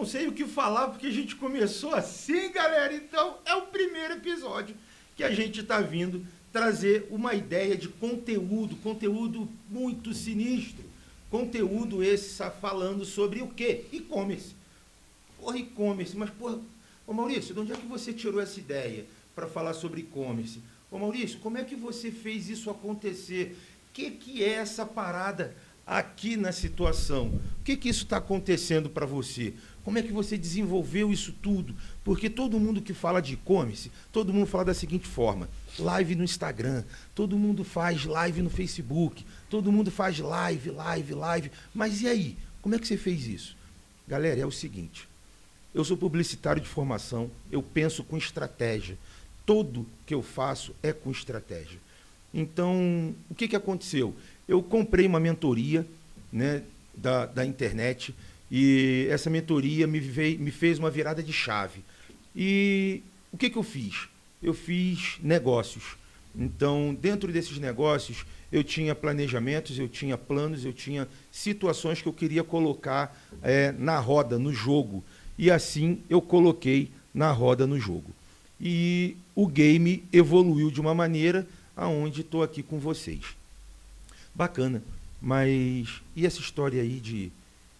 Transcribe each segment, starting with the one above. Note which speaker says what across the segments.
Speaker 1: não sei o que falar porque a gente começou assim, galera. Então é o primeiro episódio que a gente está vindo trazer uma ideia de conteúdo, conteúdo muito sinistro. Conteúdo esse falando sobre o quê? E-commerce. Porra, e-commerce. Mas, porra, ô Maurício, de onde é que você tirou essa ideia para falar sobre e-commerce? Ô Maurício, como é que você fez isso acontecer? O que, que é essa parada aqui na situação? O que, que isso está acontecendo para você? Como é que você desenvolveu isso tudo? Porque todo mundo que fala de e-commerce, todo mundo fala da seguinte forma: live no Instagram, todo mundo faz live no Facebook, todo mundo faz live, live, live. Mas e aí? Como é que você fez isso? Galera, é o seguinte: eu sou publicitário de formação, eu penso com estratégia. Tudo que eu faço é com estratégia. Então, o que, que aconteceu? Eu comprei uma mentoria né, da, da internet e essa mentoria me, veio, me fez uma virada de chave. E o que, que eu fiz? Eu fiz negócios. Então, dentro desses negócios, eu tinha planejamentos, eu tinha planos, eu tinha situações que eu queria colocar é, na roda, no jogo. E assim eu coloquei na roda no jogo. E o game evoluiu de uma maneira aonde estou aqui com vocês. Bacana. Mas e essa história aí de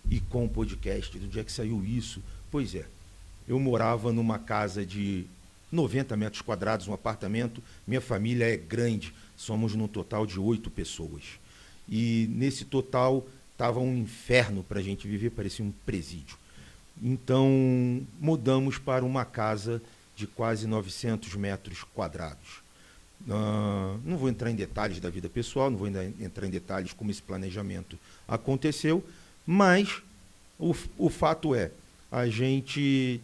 Speaker 1: e com podcast, do dia que saiu isso? Pois é, eu morava numa casa de 90 metros quadrados, um apartamento. Minha família é grande, somos no total de oito pessoas. E nesse total estava um inferno para a gente viver, parecia um presídio. Então mudamos para uma casa de quase 900 metros quadrados. Uh, não vou entrar em detalhes da vida pessoal, não vou entrar em detalhes como esse planejamento aconteceu, mas o, o fato é, a gente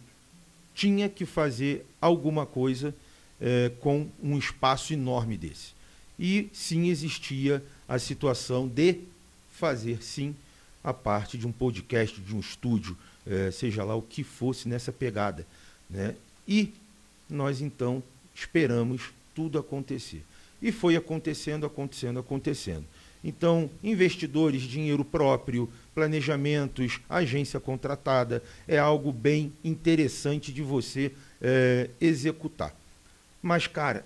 Speaker 1: tinha que fazer alguma coisa é, com um espaço enorme desse. E sim existia a situação de fazer sim a parte de um podcast, de um estúdio, é, seja lá o que fosse nessa pegada. Né? E nós então esperamos tudo acontecer. E foi acontecendo, acontecendo, acontecendo. Então, investidores, dinheiro próprio, planejamentos, agência contratada, é algo bem interessante de você é, executar. Mas, cara,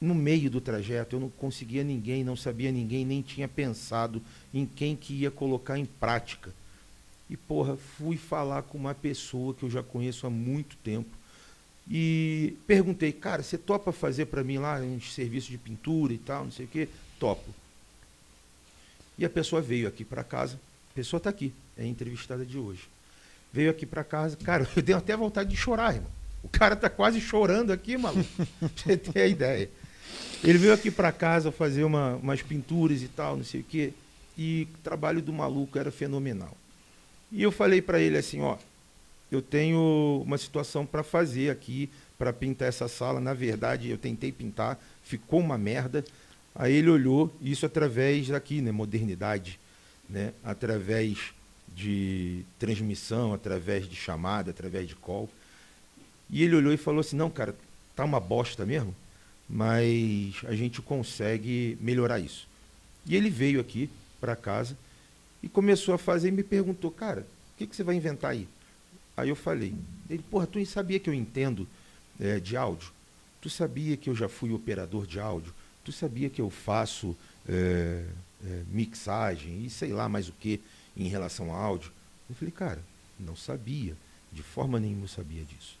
Speaker 1: no meio do trajeto eu não conseguia ninguém, não sabia ninguém, nem tinha pensado em quem que ia colocar em prática. E, porra, fui falar com uma pessoa que eu já conheço há muito tempo, e perguntei, cara, você topa fazer para mim lá um serviço de pintura e tal, não sei o quê? Topo. E a pessoa veio aqui para casa, a pessoa está aqui, é a entrevistada de hoje. Veio aqui para casa, cara, eu dei até vontade de chorar, irmão. O cara tá quase chorando aqui, maluco. você ter a ideia. Ele veio aqui para casa fazer uma, umas pinturas e tal, não sei o quê. E o trabalho do maluco era fenomenal. E eu falei para ele assim, ó, eu tenho uma situação para fazer aqui, para pintar essa sala. Na verdade, eu tentei pintar, ficou uma merda. Aí ele olhou, isso através daqui, né, modernidade, né, através de transmissão, através de chamada, através de call. E ele olhou e falou assim: "Não, cara, tá uma bosta mesmo, mas a gente consegue melhorar isso". E ele veio aqui para casa e começou a fazer e me perguntou: "Cara, o que, que você vai inventar aí?" Aí eu falei, ele, porra, tu sabia que eu entendo é, de áudio? Tu sabia que eu já fui operador de áudio? Tu sabia que eu faço é, é, mixagem e sei lá mais o que em relação a áudio? Eu falei, cara, não sabia, de forma nenhuma eu sabia disso.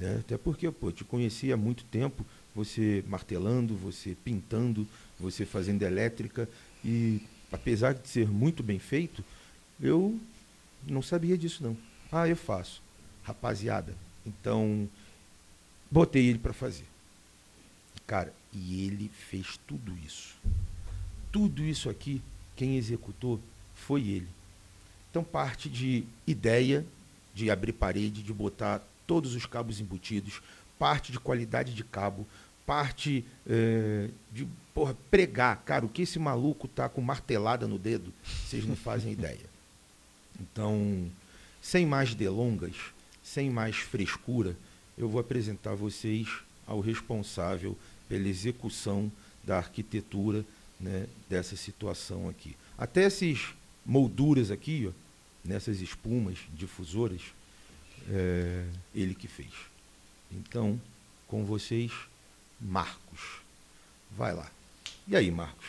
Speaker 1: É, até porque, pô, te conhecia há muito tempo, você martelando, você pintando, você fazendo elétrica, e apesar de ser muito bem feito, eu não sabia disso não. Ah, eu faço. Rapaziada, então botei ele para fazer. Cara, e ele fez tudo isso. Tudo isso aqui, quem executou foi ele. Então parte de ideia de abrir parede, de botar todos os cabos embutidos, parte de qualidade de cabo, parte é, de porra, pregar. Cara, o que esse maluco tá com martelada no dedo, vocês não fazem ideia. Então, sem mais delongas, sem mais frescura, eu vou apresentar vocês ao responsável pela execução da arquitetura né, dessa situação aqui. Até essas molduras aqui, ó, nessas espumas difusoras, é, ele que fez. Então, com vocês, Marcos. Vai lá. E aí, Marcos?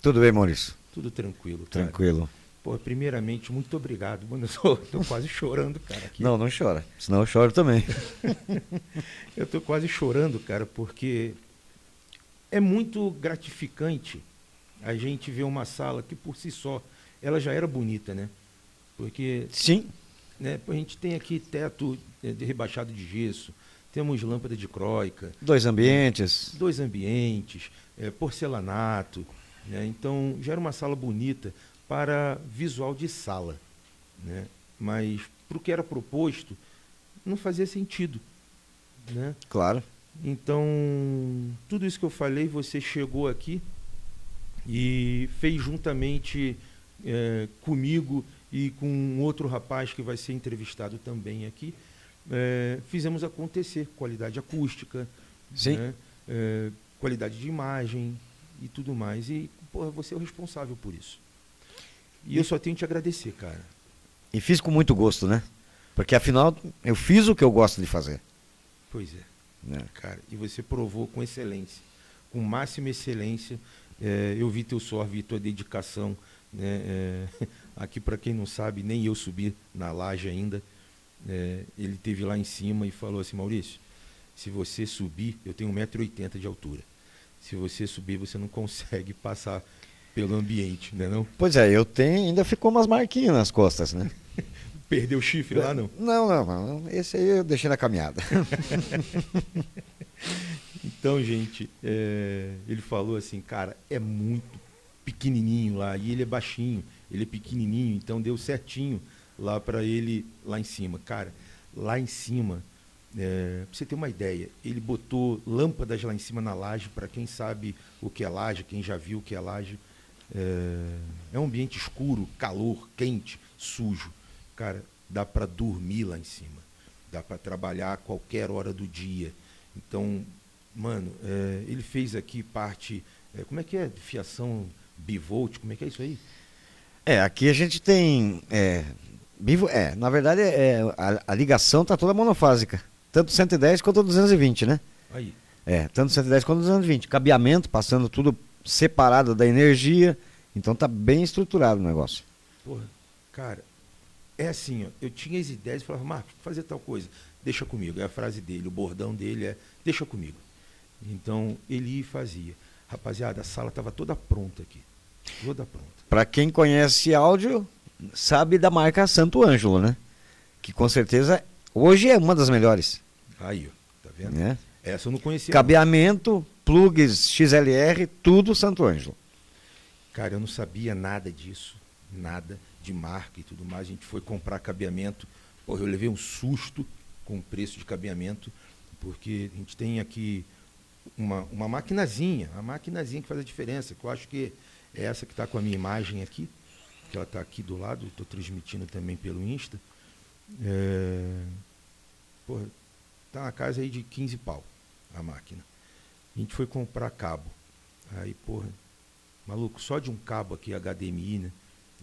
Speaker 2: Tudo bem, Maurício?
Speaker 1: Tudo tranquilo, cara.
Speaker 2: Tranquilo.
Speaker 1: Pô, primeiramente, muito obrigado. Mano, eu tô quase chorando, cara. Aqui.
Speaker 2: Não, não chora. Senão eu choro também.
Speaker 1: eu tô quase chorando, cara, porque é muito gratificante a gente ver uma sala que por si só ela já era bonita, né? Porque
Speaker 2: sim,
Speaker 1: né? A gente tem aqui teto de rebaixado de gesso, temos lâmpada de croica,
Speaker 2: dois ambientes,
Speaker 1: dois ambientes, é, porcelanato, né? Então já era uma sala bonita para visual de sala, né? Mas para o que era proposto não fazia sentido, né?
Speaker 2: Claro.
Speaker 1: Então, tudo isso que eu falei, você chegou aqui e fez juntamente é, comigo e com um outro rapaz que vai ser entrevistado também aqui. É, fizemos acontecer qualidade acústica, né? é, qualidade de imagem e tudo mais. E porra, você é o responsável por isso. E, e eu só tenho que te agradecer, cara.
Speaker 2: E fiz com muito gosto, né? Porque afinal eu fiz o que eu gosto de fazer.
Speaker 1: Pois é. Né? Cara, e você provou com excelência, com máxima excelência. É, eu vi teu suor, vi tua dedicação. Né? É, aqui, para quem não sabe, nem eu subi na laje ainda. É, ele teve lá em cima e falou assim: Maurício, se você subir, eu tenho 1,80m de altura. Se você subir, você não consegue passar pelo ambiente, né não?
Speaker 2: Pois é, eu tenho, ainda ficou umas marquinhas nas costas, né?
Speaker 1: Perdeu o chifre lá, não?
Speaker 2: Não, não, não. Esse aí eu deixei na caminhada.
Speaker 1: então, gente, é, ele falou assim, cara, é muito pequenininho lá. E ele é baixinho, ele é pequenininho, então deu certinho lá para ele, lá em cima. Cara, lá em cima, é, pra você ter uma ideia, ele botou lâmpadas lá em cima na laje, para quem sabe o que é laje, quem já viu o que é laje. É, é um ambiente escuro, calor, quente, sujo cara, dá para dormir lá em cima, dá para trabalhar a qualquer hora do dia. Então, mano, é, ele fez aqui parte, é, como é que é, fiação bivolt, como é que é isso aí?
Speaker 2: É, aqui a gente tem, é, bivo, é na verdade é, a, a ligação tá toda monofásica, tanto 110 quanto 220, né?
Speaker 1: Aí.
Speaker 2: É, tanto 110 quanto 220. Cabeamento, passando tudo separado da energia. Então tá bem estruturado o negócio.
Speaker 1: Porra, cara, é assim, ó, eu tinha as ideias e falava, Marcos, fazer tal coisa, deixa comigo. É a frase dele, o bordão dele é, deixa comigo. Então, ele fazia. Rapaziada, a sala estava toda pronta aqui. Toda pronta.
Speaker 2: Para quem conhece áudio, sabe da marca Santo Ângelo, né? Que com certeza hoje é uma das melhores.
Speaker 1: Aí, ó, tá vendo? É. Essa eu não conhecia.
Speaker 2: Cabeamento, não. plugs XLR, tudo Santo Ângelo.
Speaker 1: Cara, eu não sabia nada disso. Nada de marca e tudo mais. A gente foi comprar cabeamento. Porra, eu levei um susto com o preço de cabeamento, porque a gente tem aqui uma, uma maquinazinha, a maquinazinha que faz a diferença, que eu acho que é essa que está com a minha imagem aqui, que ela está aqui do lado, estou transmitindo também pelo Insta. É, porra, tá uma casa aí de 15 pau a máquina. A gente foi comprar cabo. Aí, porra, maluco, só de um cabo aqui HDMI, né?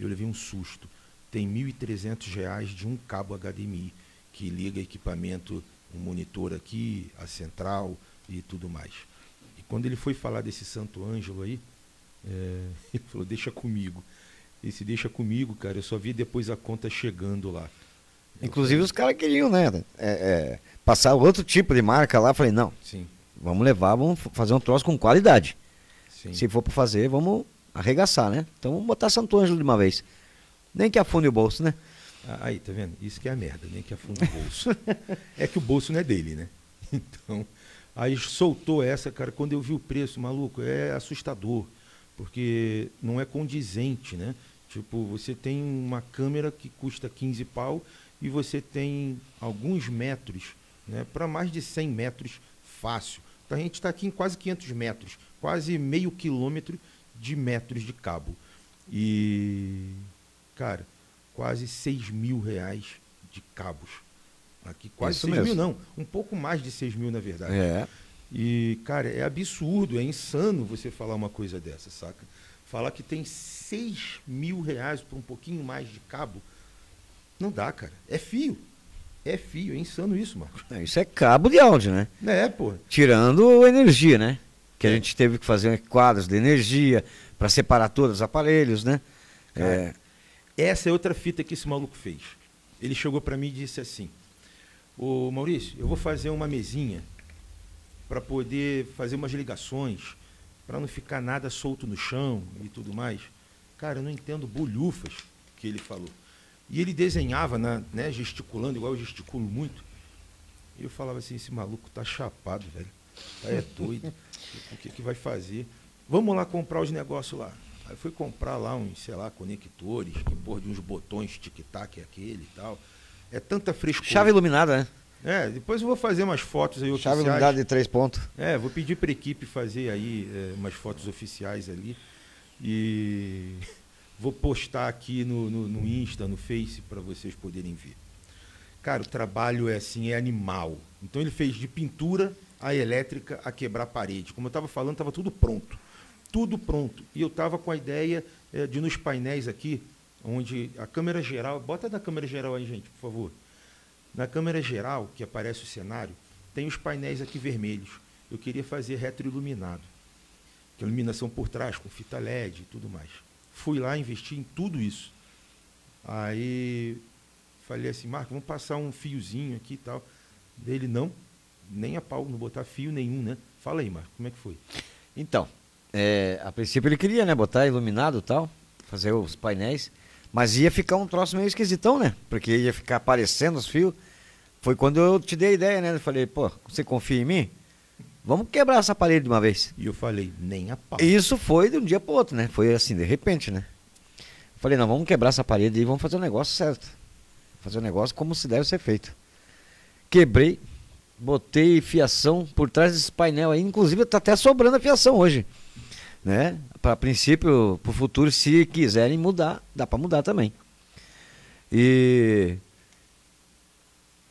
Speaker 1: Eu levei um susto. Tem R$ 1.300 de um cabo HDMI que liga equipamento, um monitor aqui, a central e tudo mais. E quando ele foi falar desse Santo Ângelo aí, é, ele falou, deixa comigo. Esse deixa comigo, cara, eu só vi depois a conta chegando lá.
Speaker 2: Inclusive os caras queriam, né? É, é, passar outro tipo de marca lá. Falei, não.
Speaker 1: Sim.
Speaker 2: Vamos levar, vamos fazer um troço com qualidade.
Speaker 1: Sim.
Speaker 2: Se for para fazer, vamos arregaçar, né? Então vamos botar Santo Ângelo de uma vez. Nem que afunde o bolso, né?
Speaker 1: Ah, aí, tá vendo? Isso que é a merda, nem que afunde o bolso. é que o bolso não é dele, né? Então, aí soltou essa, cara, quando eu vi o preço, maluco, é assustador, porque não é condizente, né? Tipo, você tem uma câmera que custa 15 pau e você tem alguns metros, né? Para mais de 100 metros, fácil. Então a gente está aqui em quase 500 metros, quase meio quilômetro de metros de cabo. E, cara, quase 6 mil reais de cabos. Aqui, quase Isso 6 mesmo. mil, não. Um pouco mais de 6 mil, na verdade.
Speaker 2: É.
Speaker 1: E, cara, é absurdo, é insano você falar uma coisa dessa, saca? Falar que tem 6 mil reais por um pouquinho mais de cabo. Não dá, cara. É fio. É fio, é insano isso, Marcos.
Speaker 2: É, Isso é cabo de áudio, né?
Speaker 1: É, pô.
Speaker 2: Tirando energia, né? Que a
Speaker 1: É.
Speaker 2: gente teve que fazer quadros de energia para separar todos os aparelhos, né? É,
Speaker 1: Essa é outra fita que esse maluco fez. Ele chegou para mim e disse assim: Ô Maurício, eu vou fazer uma mesinha para poder fazer umas ligações, para não ficar nada solto no chão e tudo mais. Cara, eu não entendo bolhufas que ele falou. E ele desenhava, na, né, gesticulando, igual eu gesticulo muito. E eu falava assim: esse maluco tá chapado, velho. Tá é doido. O que, que vai fazer? Vamos lá comprar os negócios lá. Aí fui comprar lá uns, sei lá, conectores, que porra de uns botões tic-tac aquele e tal. É tanta frescura.
Speaker 2: chave iluminada, né?
Speaker 1: É, depois eu vou fazer umas fotos aí
Speaker 2: Chave
Speaker 1: oficiais.
Speaker 2: iluminada de três pontos.
Speaker 1: É, vou pedir para equipe fazer aí é, umas fotos oficiais ali. E vou postar aqui no, no, no Insta, no Face, para vocês poderem ver. Cara, o trabalho é assim, é animal. Então ele fez de pintura a elétrica a quebrar parede. Como eu estava falando, estava tudo pronto. Tudo pronto. E eu estava com a ideia é, de nos painéis aqui, onde a câmera geral. Bota da câmera geral aí, gente, por favor. Na câmera geral, que aparece o cenário, tem os painéis aqui vermelhos. Eu queria fazer retroiluminado. Que é iluminação por trás, com fita LED e tudo mais. Fui lá, investi em tudo isso. Aí falei assim, Marco, vamos passar um fiozinho aqui e tal. Dele, não, nem a pau, não botar fio nenhum, né? Fala aí, Marco, como é que foi?
Speaker 2: Então, é, a princípio ele queria, né, botar iluminado e tal, fazer os painéis, mas ia ficar um troço meio esquisitão, né? Porque ia ficar aparecendo os fios. Foi quando eu te dei a ideia, né? Eu falei, pô, você confia em mim? Vamos quebrar essa parede de uma vez.
Speaker 1: E eu falei, nem a pau.
Speaker 2: Isso foi de um dia pro outro, né? Foi assim, de repente, né? Eu falei, não, vamos quebrar essa parede e vamos fazer o negócio certo. Fazer o negócio como se deve ser feito. Quebrei, botei fiação por trás desse painel aí, inclusive tá até sobrando a fiação hoje. Né? Para princípio, pro futuro, se quiserem mudar, dá para mudar também. E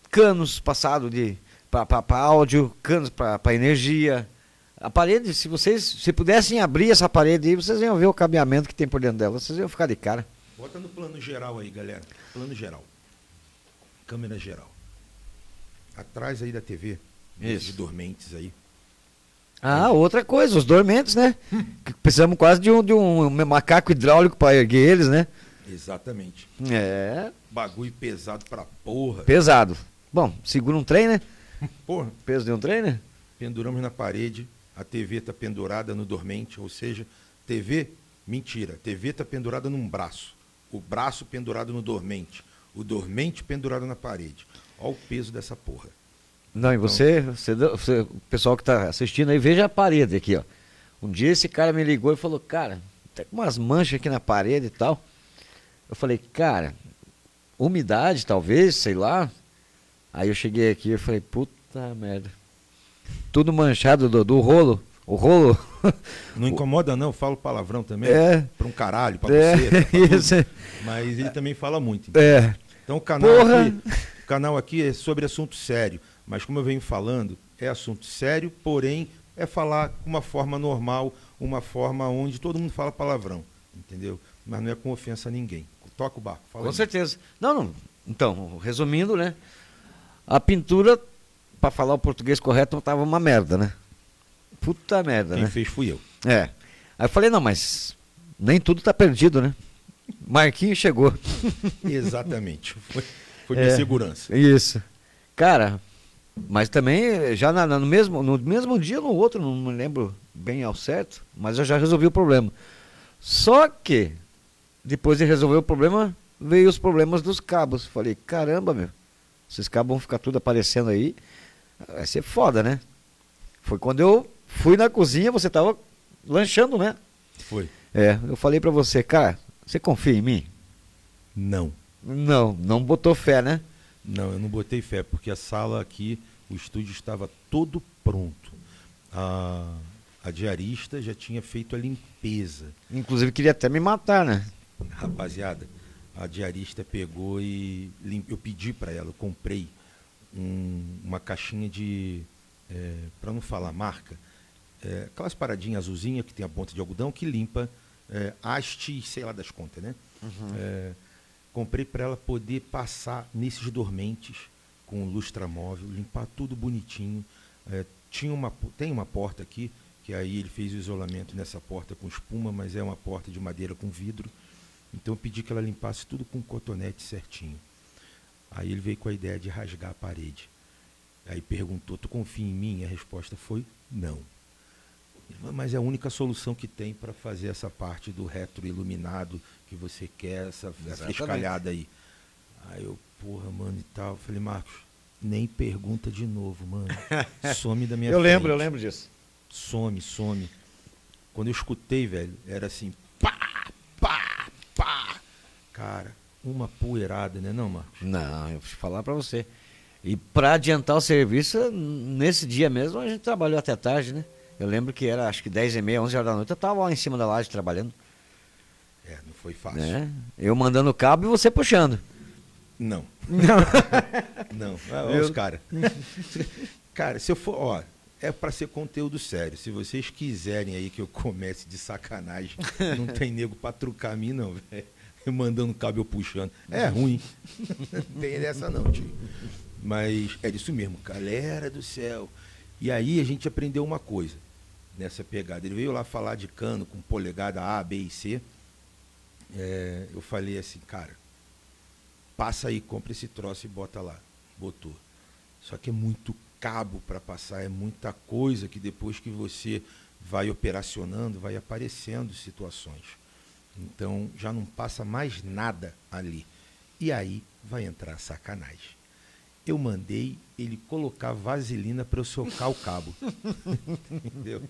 Speaker 2: canos passados de para áudio, canos para energia. A parede, se vocês se pudessem abrir essa parede aí, vocês iam ver o cabeamento que tem por dentro dela, vocês iam ficar de cara.
Speaker 1: Bota no plano geral aí, galera. Plano geral. Câmera geral. Atrás aí da TV.
Speaker 2: Isso.
Speaker 1: De dormentes aí.
Speaker 2: Ah, outra coisa, os dormentes, né? Que Precisamos quase de um, de um macaco hidráulico para erguer eles, né?
Speaker 1: Exatamente.
Speaker 2: É,
Speaker 1: Bagulho pesado pra porra.
Speaker 2: pesado. Bom, segura um trem, né?
Speaker 1: Porra.
Speaker 2: Peso de um trem, né?
Speaker 1: Penduramos na parede. A TV tá pendurada no dormente. Ou seja, TV, mentira. TV tá pendurada num braço. O braço pendurado no dormente. O dormente pendurado na parede. Olha o peso dessa porra.
Speaker 2: Não, e você, você, você- o pessoal que está assistindo aí, veja a parede aqui, ó. Um dia esse cara me ligou e falou, cara, tem umas manchas aqui na parede e tal. Eu falei, cara, umidade talvez, sei lá. Aí eu cheguei aqui e falei, puta merda. Tudo manchado do, do rolo. O rolo.
Speaker 1: Não incomoda não, eu falo palavrão também.
Speaker 2: É.
Speaker 1: Pra um caralho, pra
Speaker 2: É,
Speaker 1: você. pra. Mas ele também fala muito.
Speaker 2: É.
Speaker 1: Então o canal
Speaker 2: Porra!
Speaker 1: aqui, o canal aqui é sobre assunto sério, mas como eu venho falando, é assunto sério, porém é falar com uma forma normal, uma forma onde todo mundo fala palavrão, entendeu? Mas não é com ofensa a ninguém. Toca o barco, fala
Speaker 2: Com
Speaker 1: aí.
Speaker 2: certeza. Não, não. Então, resumindo, né? A pintura, para falar o português correto, tava uma merda, né? Puta merda,
Speaker 1: Quem
Speaker 2: né?
Speaker 1: fez fui eu.
Speaker 2: É. Aí eu falei, não, mas nem tudo tá perdido, né? Marquinhos chegou.
Speaker 1: Exatamente. Foi, foi
Speaker 2: É.
Speaker 1: minha segurança.
Speaker 2: Isso. Cara, mas também já na- na- no, mesmo, no mesmo dia ou no outro, não me lembro bem ao certo, mas eu já resolvi o problema. Só que, depois de resolver o problema, veio os problemas dos cabos. Falei, caramba, meu, esses cabos vão ficar tudo aparecendo aí, vai ser foda, né? Foi quando eu fui na cozinha, você tava lanchando, né?
Speaker 1: Foi.
Speaker 2: É, eu falei pra você, cara, você confia em mim?
Speaker 1: Não.
Speaker 2: Não, não botou fé, né?
Speaker 1: Não, eu não botei fé, porque a sala aqui, o estúdio estava todo pronto. A, a diarista já tinha feito a limpeza.
Speaker 2: Inclusive queria até me matar, né?
Speaker 1: Rapaziada, a diarista pegou e lim- eu pedi para ela, eu comprei um- uma caixinha de, para não falar marca, é, aquelas paradinhas azulzinhas que tem a ponta de algodão que limpa é, haste, sei lá das contas, né? É, comprei para ela poder passar nesses dormentes com lustramóvel, limpar tudo bonitinho. É, tinha uma, tem uma porta aqui, que aí ele fez o isolamento nessa porta com espuma, mas é uma porta de madeira com vidro. Então eu pedi que ela limpasse tudo com cotonete certinho. Aí ele veio com a ideia de rasgar a parede. Aí perguntou: Tu confia em mim? A resposta foi: Não. Mas é a única solução que tem para fazer essa parte do retroiluminado que você quer, essa, essa escalhada aí. Aí eu, porra, mano, e tal. Falei, Marcos, nem pergunta de novo, mano. Some da minha
Speaker 2: Eu
Speaker 1: frente.
Speaker 2: lembro, eu lembro disso.
Speaker 1: Some, some. Quando eu escutei, velho, era assim, pá, pá, pá. Cara, uma poeirada, né, não, Marcos?
Speaker 2: Não, eu vou falar para você. E para adiantar o serviço, nesse dia mesmo a gente trabalhou até tarde, né? Eu lembro que era acho que 10 e meia, 11 horas da noite, eu tava lá em cima da laje trabalhando.
Speaker 1: É, não foi fácil.
Speaker 2: Né? Eu mandando o cabo e você puxando.
Speaker 1: Não.
Speaker 2: Não.
Speaker 1: Não. Ah, olha os caras. cara, se eu for, ó, é para ser conteúdo sério. Se vocês quiserem aí que eu comece de sacanagem, não tem nego para trucar mim, não, velho. Mandando cabo eu puxando. É ruim. Não tem dessa não, tio. Mas é isso mesmo, galera do céu. E aí a gente aprendeu uma coisa nessa pegada. Ele veio lá falar de cano com polegada A, B e C. É, eu falei assim, cara, passa aí, compra esse troço e bota lá. Botou. Só que é muito cabo para passar, é muita coisa que depois que você vai operacionando, vai aparecendo situações. Então já não passa mais nada ali. E aí vai entrar sacanagem. Eu mandei ele colocar vaselina para eu socar o cabo. Entendeu?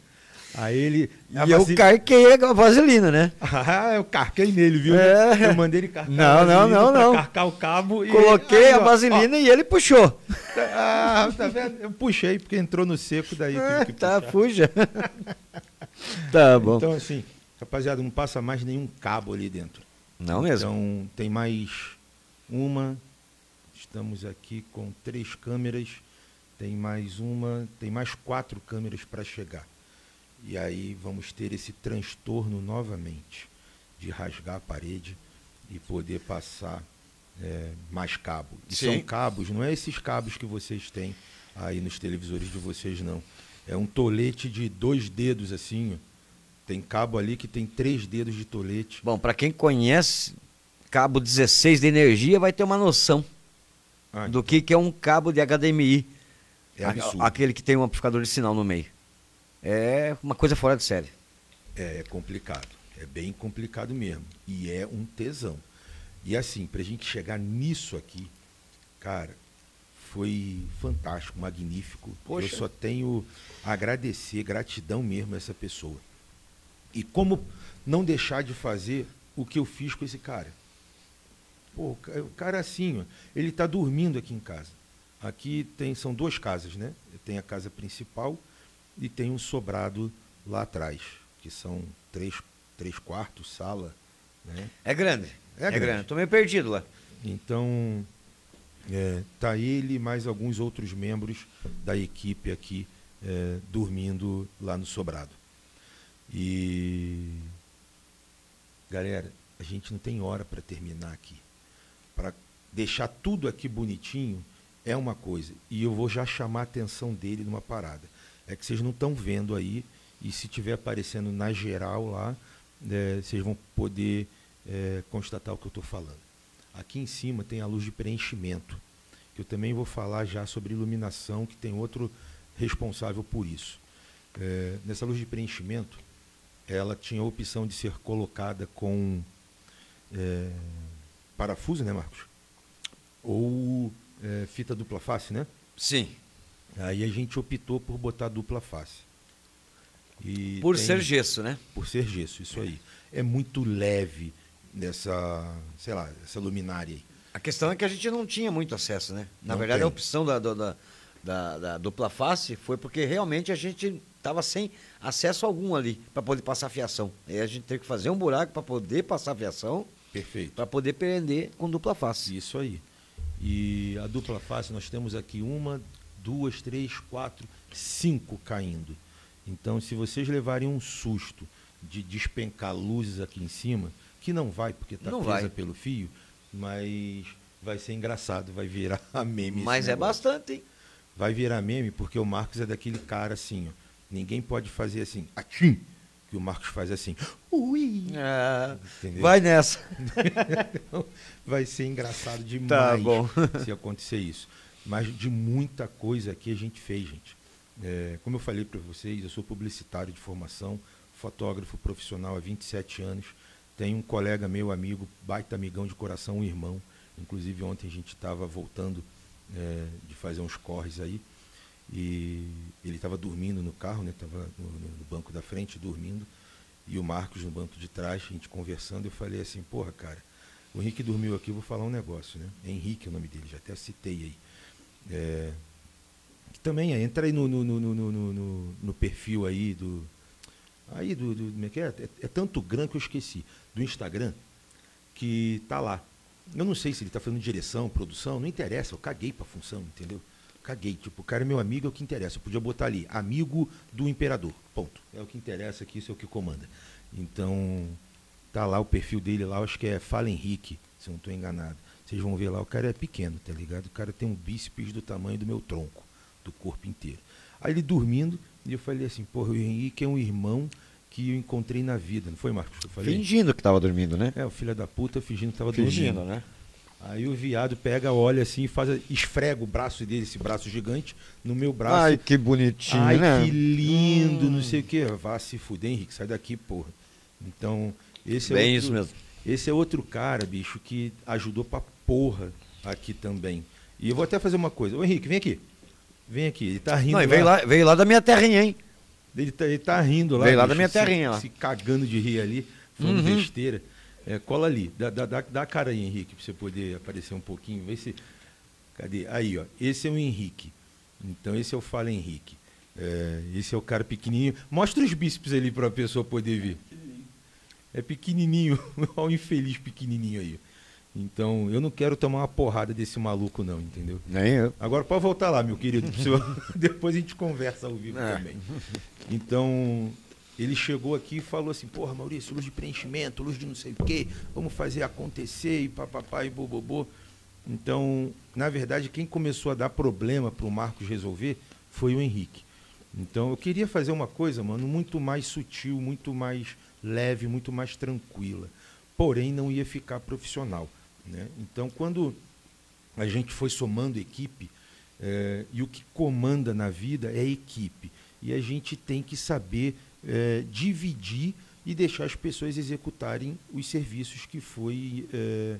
Speaker 1: Aí ele.
Speaker 2: E eu carquei a vaselina, né?
Speaker 1: Ah, eu carquei nele, viu?
Speaker 2: É.
Speaker 1: Eu mandei ele carcar
Speaker 2: Não, não, não, não.
Speaker 1: carcar o cabo. e-
Speaker 2: Coloquei
Speaker 1: Aí,
Speaker 2: a
Speaker 1: ó,
Speaker 2: vaselina e ele puxou.
Speaker 1: ó. Ah, tá vendo? Eu puxei porque entrou no seco, daí que
Speaker 2: tá, fuja. tá bom.
Speaker 1: Então, assim, rapaziada, não passa mais nenhum cabo ali dentro.
Speaker 2: Não mesmo.
Speaker 1: Então, tem mais uma. Estamos aqui com três câmeras. Tem mais uma, tem mais quatro câmeras para chegar. E aí vamos ter esse transtorno novamente de rasgar a parede e poder passar é, mais cabo. E
Speaker 2: Sim.
Speaker 1: são cabos, não é esses cabos que vocês têm aí nos televisores de vocês, não. É um tolete de dois dedos assim, ó. Tem cabo ali que tem três dedos de tolete.
Speaker 2: Bom, para quem conhece cabo 16 de energia, vai ter uma noção
Speaker 1: Ah,
Speaker 2: do que, que é um cabo de HDMI.
Speaker 1: É
Speaker 2: A-
Speaker 1: absurdo.
Speaker 2: aquele que tem um amplificador de sinal no meio. É uma coisa fora de série.
Speaker 1: É, é complicado. É bem complicado mesmo. E é um tesão. E assim, pra gente chegar nisso aqui, cara, foi fantástico, magnífico.
Speaker 2: Poxa.
Speaker 1: Eu só tenho a agradecer, gratidão mesmo a essa pessoa. E como não deixar de fazer o que eu fiz com esse cara? Pô, o ca- o cara assim, ó, ele está dormindo aqui em casa. Aqui tem, são duas casas, né? Tem a casa principal e tem um sobrado lá atrás, que são três, três quartos, sala, né?
Speaker 2: É grande.
Speaker 1: É
Speaker 2: É,
Speaker 1: grande.
Speaker 2: grande. Tô meio perdido lá.
Speaker 1: Então, é, tá ele e mais alguns outros membros da equipe aqui é, dormindo lá no sobrado. E galera, a gente não tem hora para terminar aqui. Para deixar tudo aqui bonitinho é uma coisa. E eu vou já chamar a atenção dele numa parada. É que vocês não estão vendo aí e se tiver aparecendo na geral lá, é, vocês vão poder é, constatar o que eu estou falando. Aqui em cima tem a luz de preenchimento, que eu também vou falar já sobre iluminação, que tem outro responsável por isso. É, nessa luz de preenchimento, ela tinha a opção de ser colocada com é, parafuso, né, Marcos? Ou é, fita dupla face, né?
Speaker 2: Sim.
Speaker 1: Aí a gente optou por botar dupla face. E
Speaker 2: Por
Speaker 1: tem-
Speaker 2: ser gesso, né?
Speaker 1: por ser gesso, isso aí. É muito leve nessa, sei lá, essa luminária aí.
Speaker 2: A questão é que a gente não tinha muito acesso, né? Na
Speaker 1: Não
Speaker 2: verdade,
Speaker 1: tem.
Speaker 2: a opção da, da, da, da- da dupla face foi porque realmente a gente estava sem acesso algum ali para poder passar fiação. Aí a gente teve que fazer um buraco para poder passar fiação,
Speaker 1: Perfeito.
Speaker 2: para poder prender com dupla face.
Speaker 1: Isso aí. E a dupla face, nós temos aqui uma, duas, três, quatro, cinco caindo. Então, se vocês levarem um susto de despencar luzes aqui em cima, que não vai, porque está presa
Speaker 2: vai.
Speaker 1: pelo fio, mas vai ser engraçado, vai virar meme.
Speaker 2: Mas é bastante, hein?
Speaker 1: Vai virar meme porque o Marcos é daquele cara assim, ó. Ninguém pode fazer assim, atim, que o Marcos faz assim. Ui! Entendeu?
Speaker 2: vai nessa.
Speaker 1: Vai ser engraçado demais
Speaker 2: Tá
Speaker 1: se acontecer isso. Mas de muita coisa que a gente fez, gente. É, como eu falei para vocês, eu sou publicitário de formação, fotógrafo profissional há 27 anos. Tenho um colega meu, amigo, baita amigão de coração, um irmão. Inclusive ontem a gente estava voltando é, de fazer uns corres aí. E ele estava dormindo no carro, né? Estava no, no banco da frente dormindo. E o Marcos no banco de trás, a gente conversando. Eu falei assim, porra, cara, o Henrique dormiu aqui, vou falar um negócio, né? Henrique é o nome dele, já até citei aí. É, que também é, entra aí no, no, no, no, no, perfil aí do. Aí do. do como é, que é? É, é tanto grande que eu esqueci. Do Instagram, que tá lá. Eu não sei se ele tá fazendo direção, produção, não interessa, eu caguei pra função, entendeu? Caguei. Tipo, o cara é meu amigo, é o que interessa. Eu podia botar ali, amigo do imperador. Ponto. É o que interessa aqui, isso é o que comanda. Então, tá lá o perfil dele lá, acho que é Fala Henrique, se eu não estou enganado. Vocês vão ver lá, o cara é pequeno, tá ligado? O cara tem um bíceps do tamanho do meu tronco, do corpo inteiro. Aí ele dormindo, e eu falei assim, porra, o Henrique é um irmão que eu encontrei na vida, não foi, Marcos? que Eu falei?
Speaker 2: Fingindo que tava dormindo, né?
Speaker 1: É, o filho da puta fingindo que tava
Speaker 2: Fingindo,
Speaker 1: dormindo.
Speaker 2: né?
Speaker 1: Aí o viado pega, olha assim, e faz, esfrega o braço dele, esse braço gigante, no meu braço.
Speaker 2: Ai, que bonitinho,
Speaker 1: Ai,
Speaker 2: né?
Speaker 1: que lindo, não
Speaker 2: Hum.
Speaker 1: sei o quê. Vá se fuder, Henrique, sai daqui, porra. Então, esse é
Speaker 2: Bem
Speaker 1: outro,
Speaker 2: isso mesmo.
Speaker 1: Esse é outro cara, bicho, que ajudou pra porra aqui também. E eu vou até fazer uma coisa. Ô, Henrique, vem aqui. Vem aqui. Ele tá rindo.
Speaker 2: Não, e veio lá, veio lá da minha terrinha, hein?
Speaker 1: Ele tá, ele tá rindo lá.
Speaker 2: Veio lá
Speaker 1: bicho,
Speaker 2: da minha
Speaker 1: se-
Speaker 2: terrinha lá.
Speaker 1: Se cagando de rir ali, falando
Speaker 2: Uhum.
Speaker 1: besteira. É, cola ali. Dá, dá, dá, dá a cara aí, Henrique, pra você poder aparecer um pouquinho. Vê se. Cadê? Aí, ó. Esse é o Henrique. Então, esse é o Fala Henrique. É, esse é o cara pequenininho. Mostra os bíceps ali pra pessoa poder ver. É pequenininho. Olha o infeliz pequenininho aí. Então, eu não quero tomar uma porrada desse maluco, não, entendeu?
Speaker 2: Nem eu.
Speaker 1: Agora pode voltar lá, meu querido. Depois a gente conversa ao vivo
Speaker 2: É.
Speaker 1: também. Então, ele chegou aqui e falou assim, porra, Maurício, luz de preenchimento, luz de não sei o quê, vamos fazer acontecer e papapá e bobobô. Então, na verdade, quem começou a dar problema para o Marcos resolver foi o Henrique. Então, eu queria fazer uma coisa, mano, muito mais sutil, muito mais leve, muito mais tranquila. Porém, não ia ficar profissional. Né? Então, quando a gente foi somando equipe, eh, e o que comanda na vida é equipe. E a gente tem que saber eh, dividir e deixar as pessoas executarem os serviços que foi eh,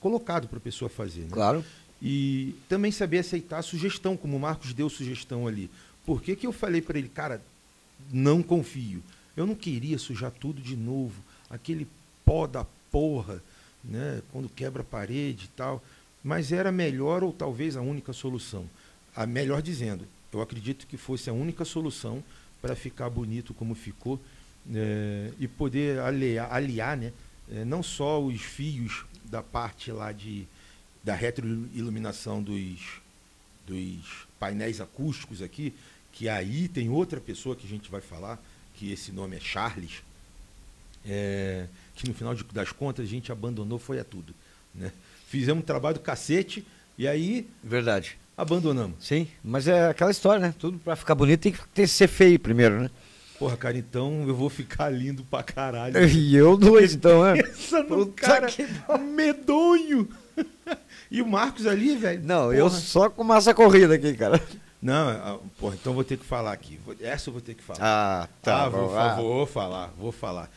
Speaker 1: colocado para a pessoa fazer. né?
Speaker 2: Claro.
Speaker 1: E também saber aceitar a sugestão, como o Marcos deu sugestão ali. Por que, que eu falei para ele, cara, não confio? Eu não queria sujar tudo de novo, aquele pó da porra, né, quando quebra a parede e tal. Mas era melhor ou talvez a única solução. A melhor dizendo, eu acredito que fosse a única solução para ficar bonito como ficou eh, e poder aliar, aliar né, eh, não só os fios da parte lá de da retroiluminação dos, dos painéis acústicos aqui, que aí tem outra pessoa que a gente vai falar, que esse nome é Charles, é, que no final das contas a gente abandonou, foi a tudo. Né? Fizemos um trabalho do cacete e aí
Speaker 2: Verdade.
Speaker 1: abandonamos.
Speaker 2: Sim, mas é aquela história, né? Tudo pra ficar bonito tem que ter, ser feio primeiro, né?
Speaker 1: Porra, cara, então eu vou ficar lindo pra caralho.
Speaker 2: E eu dois, então, é.
Speaker 1: Pensa
Speaker 2: Puta
Speaker 1: cara
Speaker 2: que
Speaker 1: medonho. e o Marcos ali, velho.
Speaker 2: Não, eu
Speaker 1: porra.
Speaker 2: só com massa corrida aqui, cara.
Speaker 1: Não, ah, porra, então vou ter que falar aqui. Vou- Essa eu vou ter que falar.
Speaker 2: Ah, tá.
Speaker 1: ah, vou,
Speaker 2: ah.
Speaker 1: vou falar, vou falar.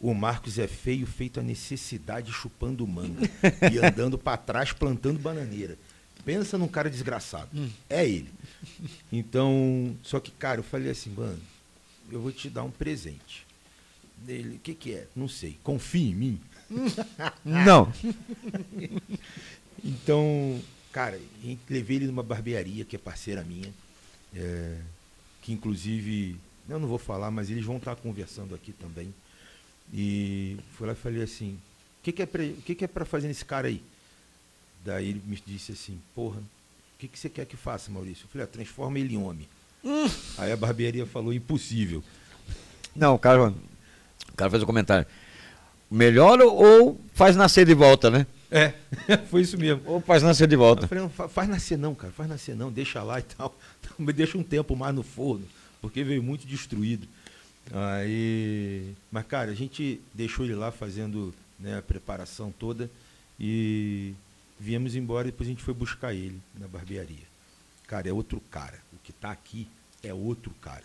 Speaker 1: O Marcos é feio, feito a necessidade, chupando manga e andando pra trás, plantando bananeira. Pensa num cara desgraçado. É ele. Então, só que, cara, eu falei assim, mano, eu vou te dar um presente. Ele, o que que é? Não sei. Confia em mim.
Speaker 2: Não.
Speaker 1: Então, cara, levei ele numa barbearia que é parceira minha, é, que inclusive, eu não vou falar, mas eles vão estar conversando aqui também. E fui lá e falei assim, o que, que é pra, o que, que é fazer nesse cara aí? Daí ele me disse assim, porra, o que, que você quer que faça, Maurício? Eu falei, ah, transforma ele em homem. Aí a barbearia falou, impossível.
Speaker 2: Não, o cara, o cara fez um comentário. Melhor ou faz nascer de volta, né?
Speaker 1: É, foi isso mesmo.
Speaker 2: Ou faz nascer de volta.
Speaker 1: Eu falei, não, faz nascer não, cara, faz nascer não, deixa lá e tal. Me deixa um tempo mais no forno, porque veio muito destruído. Aí, mas cara, a gente deixou ele lá fazendo né, a preparação toda e viemos embora depois a gente foi buscar ele na barbearia. Cara, é outro cara. O que está aqui é outro cara.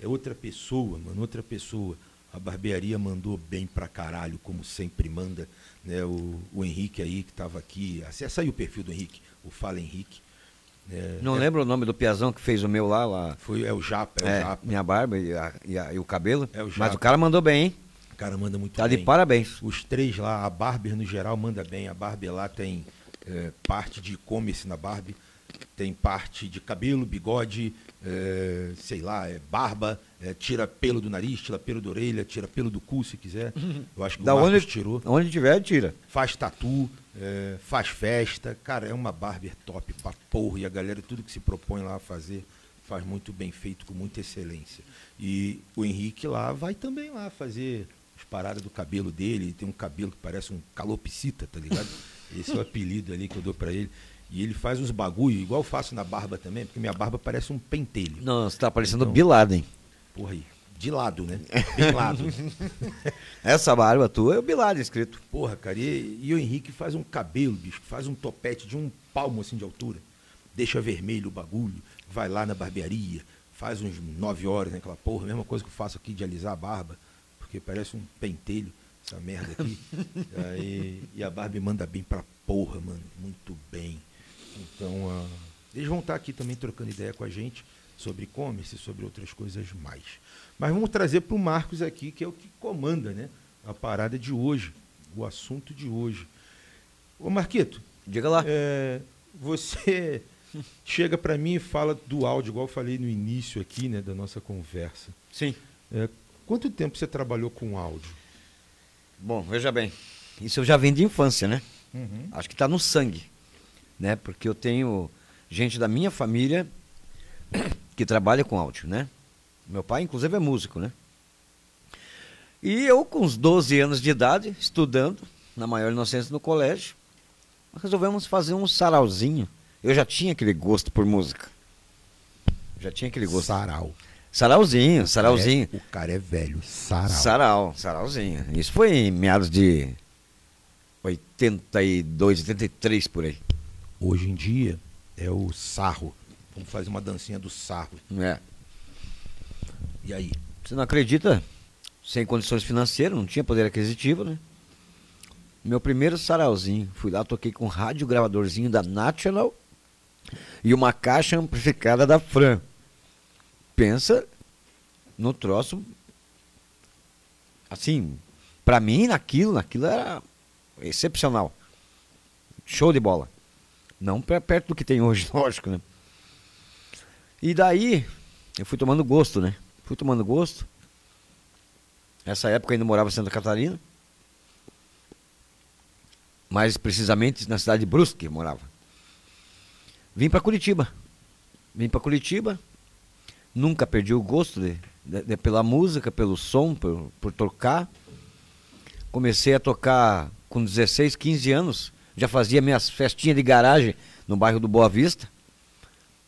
Speaker 1: É outra pessoa, mano, outra pessoa. A barbearia mandou bem pra caralho, como sempre manda. Né? O, o Henrique aí que estava aqui. Acessa aí o perfil do Henrique, o Fala Henrique.
Speaker 2: É, Não é, lembro o nome do Piazão que fez o meu lá. lá.
Speaker 1: Foi, é o Japa, é, é o Japa.
Speaker 2: Minha barba e, a, e, a, e, o cabelo. É o Japa. Mas o cara mandou bem, hein?
Speaker 1: O cara manda muito
Speaker 2: tá
Speaker 1: bem.
Speaker 2: Tá de parabéns.
Speaker 1: Os três lá, a Barber no geral manda bem. A Barber lá tem é, parte de e-commerce na Barbie, tem parte de cabelo, bigode, é, sei lá, é barba, é, tira pelo do nariz, tira pelo da orelha, tira pelo do cu se quiser. Eu acho que
Speaker 2: da o Marcos onde, tirou. Onde tiver, tira.
Speaker 1: Faz tatu, é, faz festa. Cara, é uma barber top pra porra. E a galera, tudo que se propõe lá a fazer, faz muito bem feito, com muita excelência. E o Henrique lá vai também lá fazer as paradas do cabelo dele. Tem um cabelo que parece um calopsita, tá ligado? Esse é o apelido ali que eu dou para ele. E ele faz uns bagulho, igual eu faço na barba também, porque minha barba parece um pentelho.
Speaker 2: Não, você tá parecendo então, Bin Laden.
Speaker 1: Porra aí. De lado, né? Bem lado.
Speaker 2: Essa barba tua é o Bin Laden escrito.
Speaker 1: Porra, cara. E, e, o Henrique faz um cabelo, bicho, faz um topete de um palmo assim de altura. Deixa vermelho o bagulho, vai lá na barbearia, faz uns nove horas naquela né, porra, mesma coisa que eu faço aqui de alisar a barba, porque parece um pentelho essa merda aqui. Aí, e a Barbie manda bem pra porra, mano. Muito bem. Então, uh, eles vão estar aqui também trocando ideia com a gente sobre e-commerce e sobre outras coisas mais. Mas vamos trazer para o Marcos aqui, que é o que comanda né, a parada de hoje, o assunto de hoje. Ô Marquito.
Speaker 2: Diga lá.
Speaker 1: É, você chega para mim e fala do áudio, igual eu falei no início aqui né, da nossa conversa.
Speaker 2: Sim.
Speaker 1: É, quanto tempo você trabalhou com áudio?
Speaker 2: Bom, veja bem, isso eu já vim de infância, né?
Speaker 1: Uhum.
Speaker 2: Acho que está no sangue, né? Porque eu tenho gente da minha família que trabalha com áudio, né? Meu pai, inclusive, é músico, né? E eu, com uns 12 anos de idade, estudando, na maior inocência no colégio, resolvemos fazer um sarauzinho. Eu já tinha aquele gosto por música. Já tinha aquele gosto.
Speaker 1: Sarau.
Speaker 2: Sarauzinho, sarauzinho.
Speaker 1: É, o cara é velho, sarau.
Speaker 2: Sarau, sarauzinho. Isso foi em meados de 82, 83 por aí.
Speaker 1: Hoje em dia é o sarro. Vamos fazer uma dancinha do sarro.
Speaker 2: É.
Speaker 1: E aí?
Speaker 2: Você não acredita? Sem condições financeiras, não tinha poder aquisitivo, né? Meu primeiro sarauzinho. Fui lá, toquei com um rádio gravadorzinho da National e uma caixa amplificada da Fran pensa no troço. Assim, para mim, naquilo, naquilo era excepcional. Show de bola. Não perto do que tem hoje, lógico, né? E daí, eu fui tomando gosto, né? Fui tomando gosto. Essa época eu ainda morava em Santa Catarina. Mais precisamente na cidade de Brusque, eu morava. Vim para Curitiba. Vim para Curitiba Nunca perdi o gosto de, de, de, pela música, pelo som, por, por tocar. Comecei a tocar com 16, 15 anos. Já fazia minhas festinhas de garagem no bairro do Boa Vista.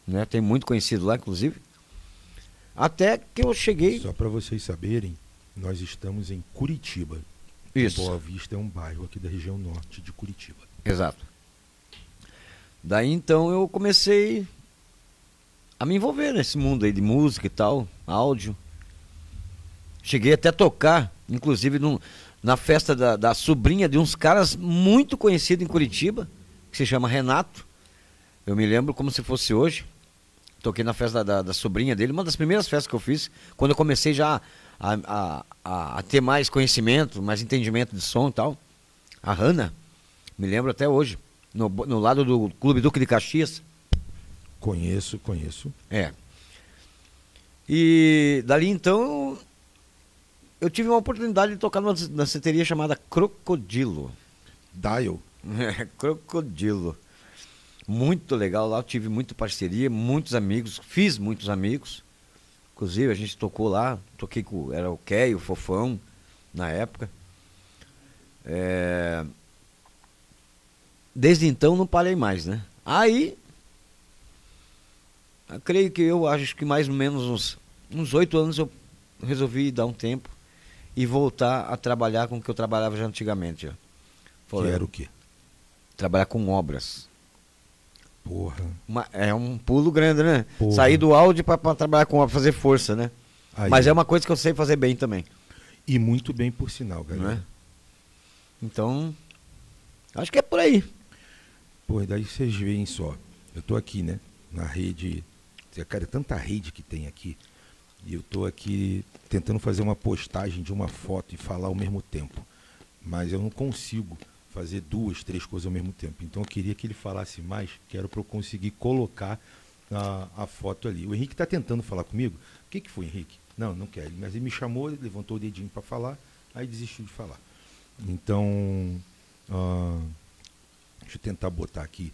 Speaker 2: Né? Tem muito conhecido lá, inclusive. Até que eu cheguei.
Speaker 1: Só para vocês saberem, nós estamos em Curitiba. Isso. Boa Vista é um bairro aqui da região norte de Curitiba.
Speaker 2: Exato. Daí então eu comecei a me envolver nesse mundo aí de música e tal, áudio. Cheguei até a tocar, inclusive num, na festa da, da, sobrinha de uns caras muito conhecidos em Curitiba, que se chama Renato. Eu me lembro como se fosse hoje. Toquei na festa da, da, da sobrinha dele, uma das primeiras festas que eu fiz, quando eu comecei já a, a, a, a ter mais conhecimento, mais entendimento de som e tal. A Hanna, me lembro até hoje, no, no lado do Clube Duque de Caxias.
Speaker 1: Conheço, conheço.
Speaker 2: É. E dali então eu tive uma oportunidade de tocar numa danceteria chamada Crocodilo.
Speaker 1: Dial.
Speaker 2: É, Crocodilo. Muito legal lá, eu tive muita parceria, muitos amigos, fiz muitos amigos. Inclusive a gente tocou lá, toquei com era o Key, o Fofão na época. É... desde então não parei mais, né? Aí, eu creio que eu acho que mais ou menos uns uns oito anos eu resolvi dar um tempo e voltar a trabalhar com o que eu trabalhava já antigamente. Ó.
Speaker 1: que era o quê?
Speaker 2: Trabalhar com obras.
Speaker 1: Porra.
Speaker 2: Uma, é um pulo grande, né?
Speaker 1: Porra.
Speaker 2: Sair do áudio para trabalhar com obras, fazer força, né?
Speaker 1: Aí.
Speaker 2: Mas é uma coisa que eu sei fazer bem também.
Speaker 1: E muito bem, por sinal, galera.
Speaker 2: é? Então, acho que é por aí.
Speaker 1: Pô, daí vocês veem só. Eu tô aqui, né? Na rede. Cara, é tanta rede que tem aqui. E eu tô aqui tentando fazer uma postagem de uma foto e falar ao mesmo tempo. Mas eu não consigo fazer duas, três coisas ao mesmo tempo. Então eu queria que ele falasse mais, que era para eu conseguir colocar a, a foto ali. O Henrique está tentando falar comigo. O que, que foi, Henrique? Não, não quer. Mas ele me chamou, levantou o dedinho para falar, aí desistiu de falar. Então, ah, deixa eu tentar botar aqui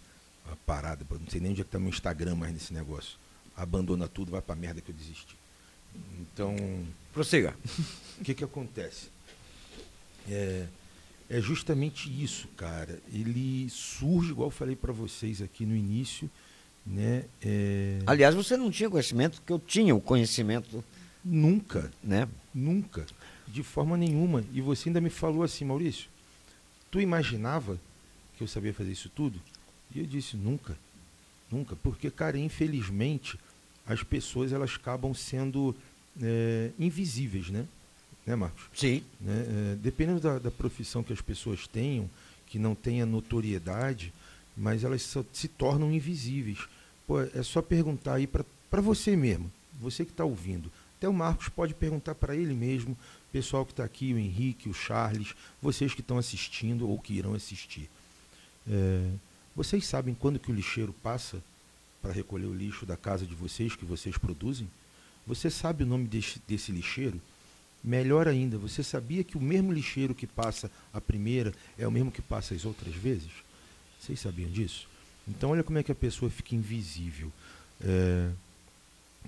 Speaker 1: a parada. Não sei nem onde é que tá meu Instagram mais nesse negócio. Abandona tudo, vai pra merda que eu desisti. Então,
Speaker 2: Prossiga.
Speaker 1: o que que acontece? É, é justamente isso, cara. Ele surge, igual eu falei para vocês aqui no início, né? É,
Speaker 2: Aliás, você não tinha conhecimento, que eu tinha o conhecimento,
Speaker 1: nunca,
Speaker 2: né?
Speaker 1: nunca, de forma nenhuma. E você ainda me falou assim, Maurício, tu imaginava que eu sabia fazer isso tudo? E eu disse, nunca, nunca. Porque, cara, infelizmente, as pessoas elas acabam sendo é, invisíveis, né? Né, Marcos?
Speaker 2: Sim.
Speaker 1: né? É, dependendo da, da profissão que as pessoas tenham, que não tenha notoriedade, mas elas só se tornam invisíveis. Pô, é só perguntar aí para você mesmo, você que está ouvindo. Até o Marcos pode perguntar para ele mesmo, o pessoal que está aqui, o Henrique, o Charles, vocês que estão assistindo ou que irão assistir. É, vocês sabem quando que o lixeiro passa para recolher o lixo da casa de vocês, que vocês produzem? Você sabe o nome desse, desse lixeiro? Melhor ainda, você sabia que o mesmo lixeiro que passa a primeira é o mesmo que passa as outras vezes? Vocês sabiam disso? Então olha como é que a pessoa fica invisível. É,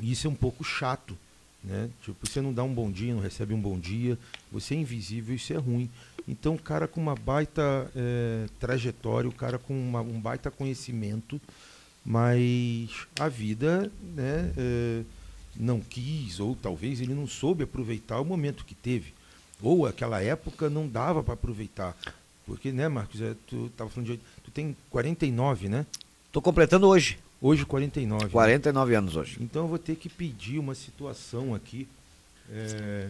Speaker 1: isso é um pouco chato. Né? Tipo, você não dá um bom dia, não recebe um bom dia, você é invisível, isso é ruim. Então, o cara com uma baita é, trajetória, o cara com uma- um baita conhecimento, mas a vida né, é, não quis, ou talvez ele não soube aproveitar o momento que teve. Ou aquela época não dava para aproveitar. Porque, né, Marcos, é, tu estava falando de. Tu tem 49, né?
Speaker 2: Tô completando hoje.
Speaker 1: Hoje 49. né?
Speaker 2: 49 anos hoje.
Speaker 1: Então eu vou ter que pedir uma situação aqui. é,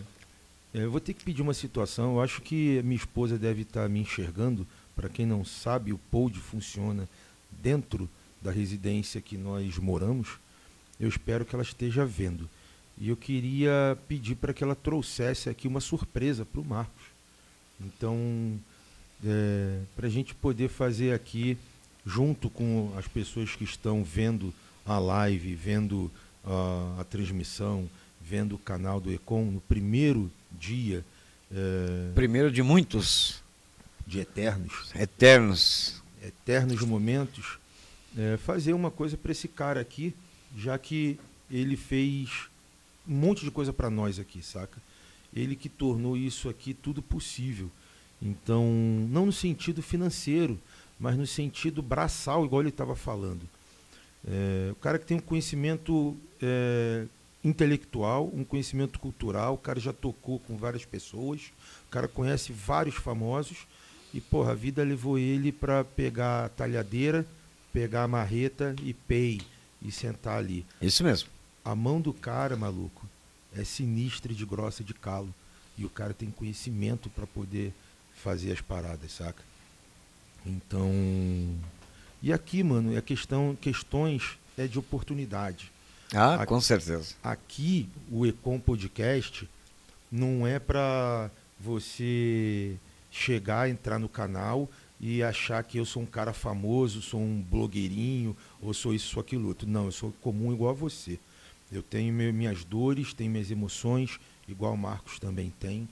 Speaker 1: é, eu vou ter que pedir uma situação. Eu acho que minha esposa deve estar me enxergando. Para quem não sabe, o POD funciona dentro da residência que nós moramos. Eu espero que ela esteja vendo. E eu queria pedir para que ela trouxesse aqui uma surpresa para o Marcos. Então, para a gente poder fazer aqui, junto com as pessoas que estão vendo a live, vendo ah, a transmissão, vendo o canal do Econ, no primeiro dia eh,
Speaker 2: Primeiro de muitos
Speaker 1: de Eternos,
Speaker 2: eternos.
Speaker 1: eternos momentos, é, fazer uma coisa para esse cara aqui, já que ele fez um monte de coisa para nós aqui, saca? Ele que tornou isso aqui tudo possível. Então, não no sentido financeiro, mas no sentido braçal, igual ele estava falando. É, o cara que tem um conhecimento é, intelectual, um conhecimento cultural, o cara já tocou com várias pessoas, o cara conhece vários famosos e, porra, a vida levou ele para pegar a talhadeira, pegar a marreta e pei e sentar ali.
Speaker 2: Isso mesmo.
Speaker 1: A mão do cara, maluco, é sinistra de grossa de calo. E o cara tem conhecimento para poder fazer as paradas, saca? Então. E aqui, mano, é questão, questões é de oportunidade.
Speaker 2: Ah,
Speaker 1: Aqui-
Speaker 2: com certeza.
Speaker 1: Aqui, o Econ Podcast não é para você chegar, entrar no canal e achar que eu sou um cara famoso, sou um blogueirinho, ou sou isso, sou aquilo outro. Não, eu sou comum igual a você. Eu tenho meu- minhas dores, tenho minhas emoções, igual o Marcos também tem.